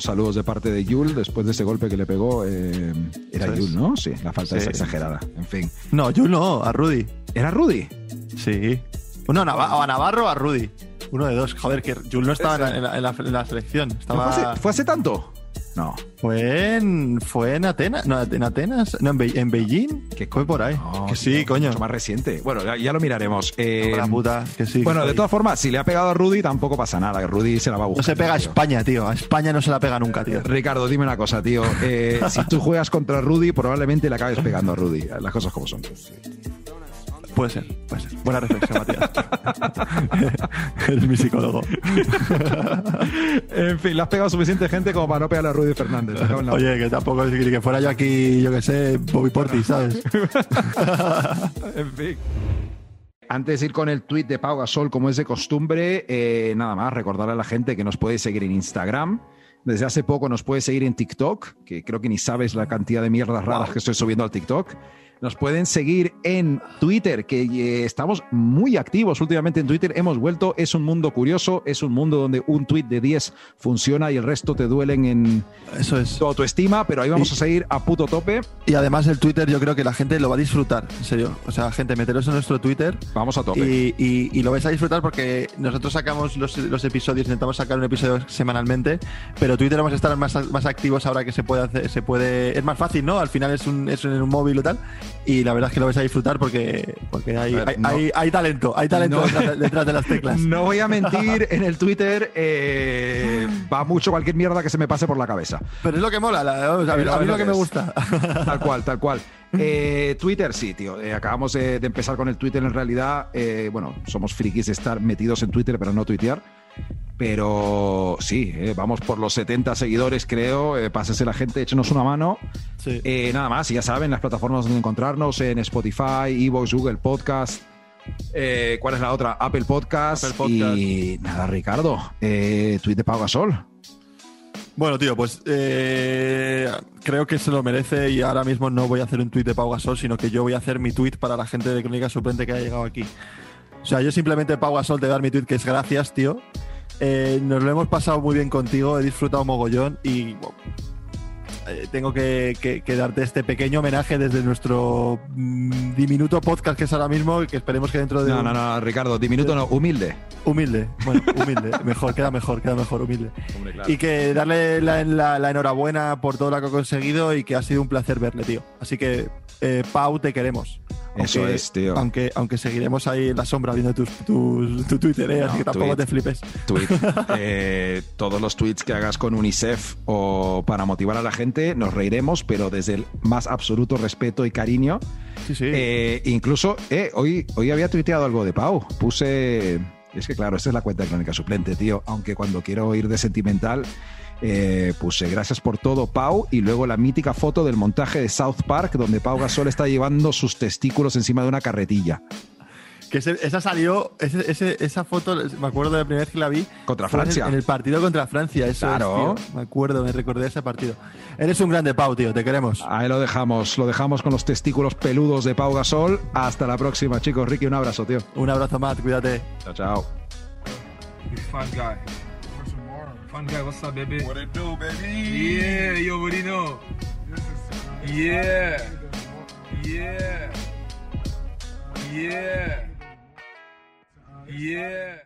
saludos de parte de Yul después de ese golpe que le pegó. Eh, era Yul, ¿no? Sí, la falta es exagerada. En fin. No, Yul no, a Rudy. ¿Era Rudy? Sí. No, a Navarro o a Rudy. Uno de dos. Joder, que Jules no estaba en la, selección. Estaba... ¿Fue, hace, tanto? No. Fue en, fue en Atenas. No, en Atenas. No, en, Beijing. Que fue por ahí. que sí, coño. Mucho más reciente. Bueno, ya, lo miraremos. Eh, puta, que sí. Bueno, de todas formas, si le ha pegado a Rudy, tampoco pasa nada. Rudy se la va a buscar. No se pega a España, tío. A España no se la pega nunca, tío. Ricardo, dime una cosa, tío. Eh, si tú juegas contra Rudy, probablemente le acabes pegando a Rudy. Las cosas como son. Puede ser, puede ser. Buena reflexión, Matías. Eres mi psicólogo. en fin, le has pegado suficiente gente como para no pegarle a Rudy Fernández. Oye, que tampoco es que fuera yo aquí, yo que sé, Bobby Porti, ¿sabes? en fin. Antes de ir con el tweet de Pau Gasol, como es de costumbre, eh, nada más recordarle a la gente que nos puede seguir en Instagram. Desde hace poco nos puede seguir en TikTok, que creo que ni sabes la cantidad de mierdas raras que estoy subiendo al TikTok. Nos pueden seguir en Twitter, que eh, estamos muy activos últimamente en Twitter. Hemos vuelto, es un mundo curioso, es un mundo donde un tweet de 10 funciona y el resto te duelen en Eso es. tu autoestima, pero ahí vamos a seguir a puto tope. Y además el Twitter yo creo que la gente lo va a disfrutar, en serio. O sea, gente, meteros en nuestro Twitter. Vamos a tope. Y, lo vais a disfrutar porque nosotros sacamos los, episodios, intentamos sacar un episodio semanalmente, pero Twitter vamos a estar más, más activos ahora que se puede hacer, se puede, es más fácil, ¿no? Al final es, un, es en un móvil o tal y la verdad es que lo vais a disfrutar porque, porque hay, hay, talento, hay talento detrás, de las teclas. No voy a mentir, en el Twitter eh, va mucho cualquier mierda que se me pase por la cabeza. Pero es lo que mola, a mí, lo que, me gusta. Tal cual, tal cual. Eh, Twitter, sí, tío. Eh, acabamos de, empezar con el Twitter en realidad. bueno, somos frikis de estar metidos en Twitter, pero no tuitear. Pero sí, eh, vamos por los 70 seguidores, creo. Eh, pásese la gente, échenos una mano. Eh, nada más, ya saben, las plataformas donde encontrarnos en Spotify, Evox, Google Podcast. ¿Cuál es la otra? Apple Podcast. Y nada, Ricardo, tweet de Pau Gasol. Bueno, tío, pues creo que se lo merece y ahora mismo no voy a hacer un tweet de Pau Gasol, sino que yo voy a hacer mi tweet para la gente de Crónica Suplente que ha llegado aquí. O sea, yo simplemente Pau Gasol te dar mi tweet que es gracias, tío. Eh, nos lo hemos pasado muy bien contigo, he disfrutado mogollón y eh, tengo que, darte este pequeño homenaje desde nuestro mm, diminuto podcast que es ahora mismo que esperemos que dentro de... No, no, no, Ricardo, diminuto no, humilde. Humilde, bueno, humilde, mejor, queda mejor, queda mejor, humilde. Y que darle la, enhorabuena por todo lo que ha conseguido y que ha sido un placer verle, tío. Así que, eh, Pau, te queremos. Eso es, tío. Aunque, aunque seguiremos ahí en la sombra viendo tu Twitter, ¿eh? así que tampoco te flipes. Eh, todos los tweets que hagas con UNICEF o para motivar a la gente, nos reiremos, pero desde el más absoluto respeto y cariño. Sí, sí. Eh, incluso, hoy, hoy había tuiteado algo de Pau. Puse. Es que claro, esta es la cuenta de crónica suplente, tío. Aunque cuando quiero ir de sentimental, eh, puse gracias por todo, Pau, y luego la mítica foto del montaje de South Park, donde Pau Gasol está llevando sus testículos encima de una carretilla. Que esa salió, esa foto, me acuerdo de la primera vez que la vi. Contra Francia. En el partido contra Francia, eso claro. me acuerdo, me recordé ese partido. Eres un grande, Pau, tío, te queremos. Ahí lo dejamos, lo dejamos con los testículos peludos de Pau Gasol. Hasta la próxima, chicos. Ricky, un abrazo, tío. Un abrazo, Matt, cuídate. Chao, chao. Fun guy. What's up, baby? What it do, baby? Yeah, you already know. Yeah. Yeah. Yeah. Uh, yeah.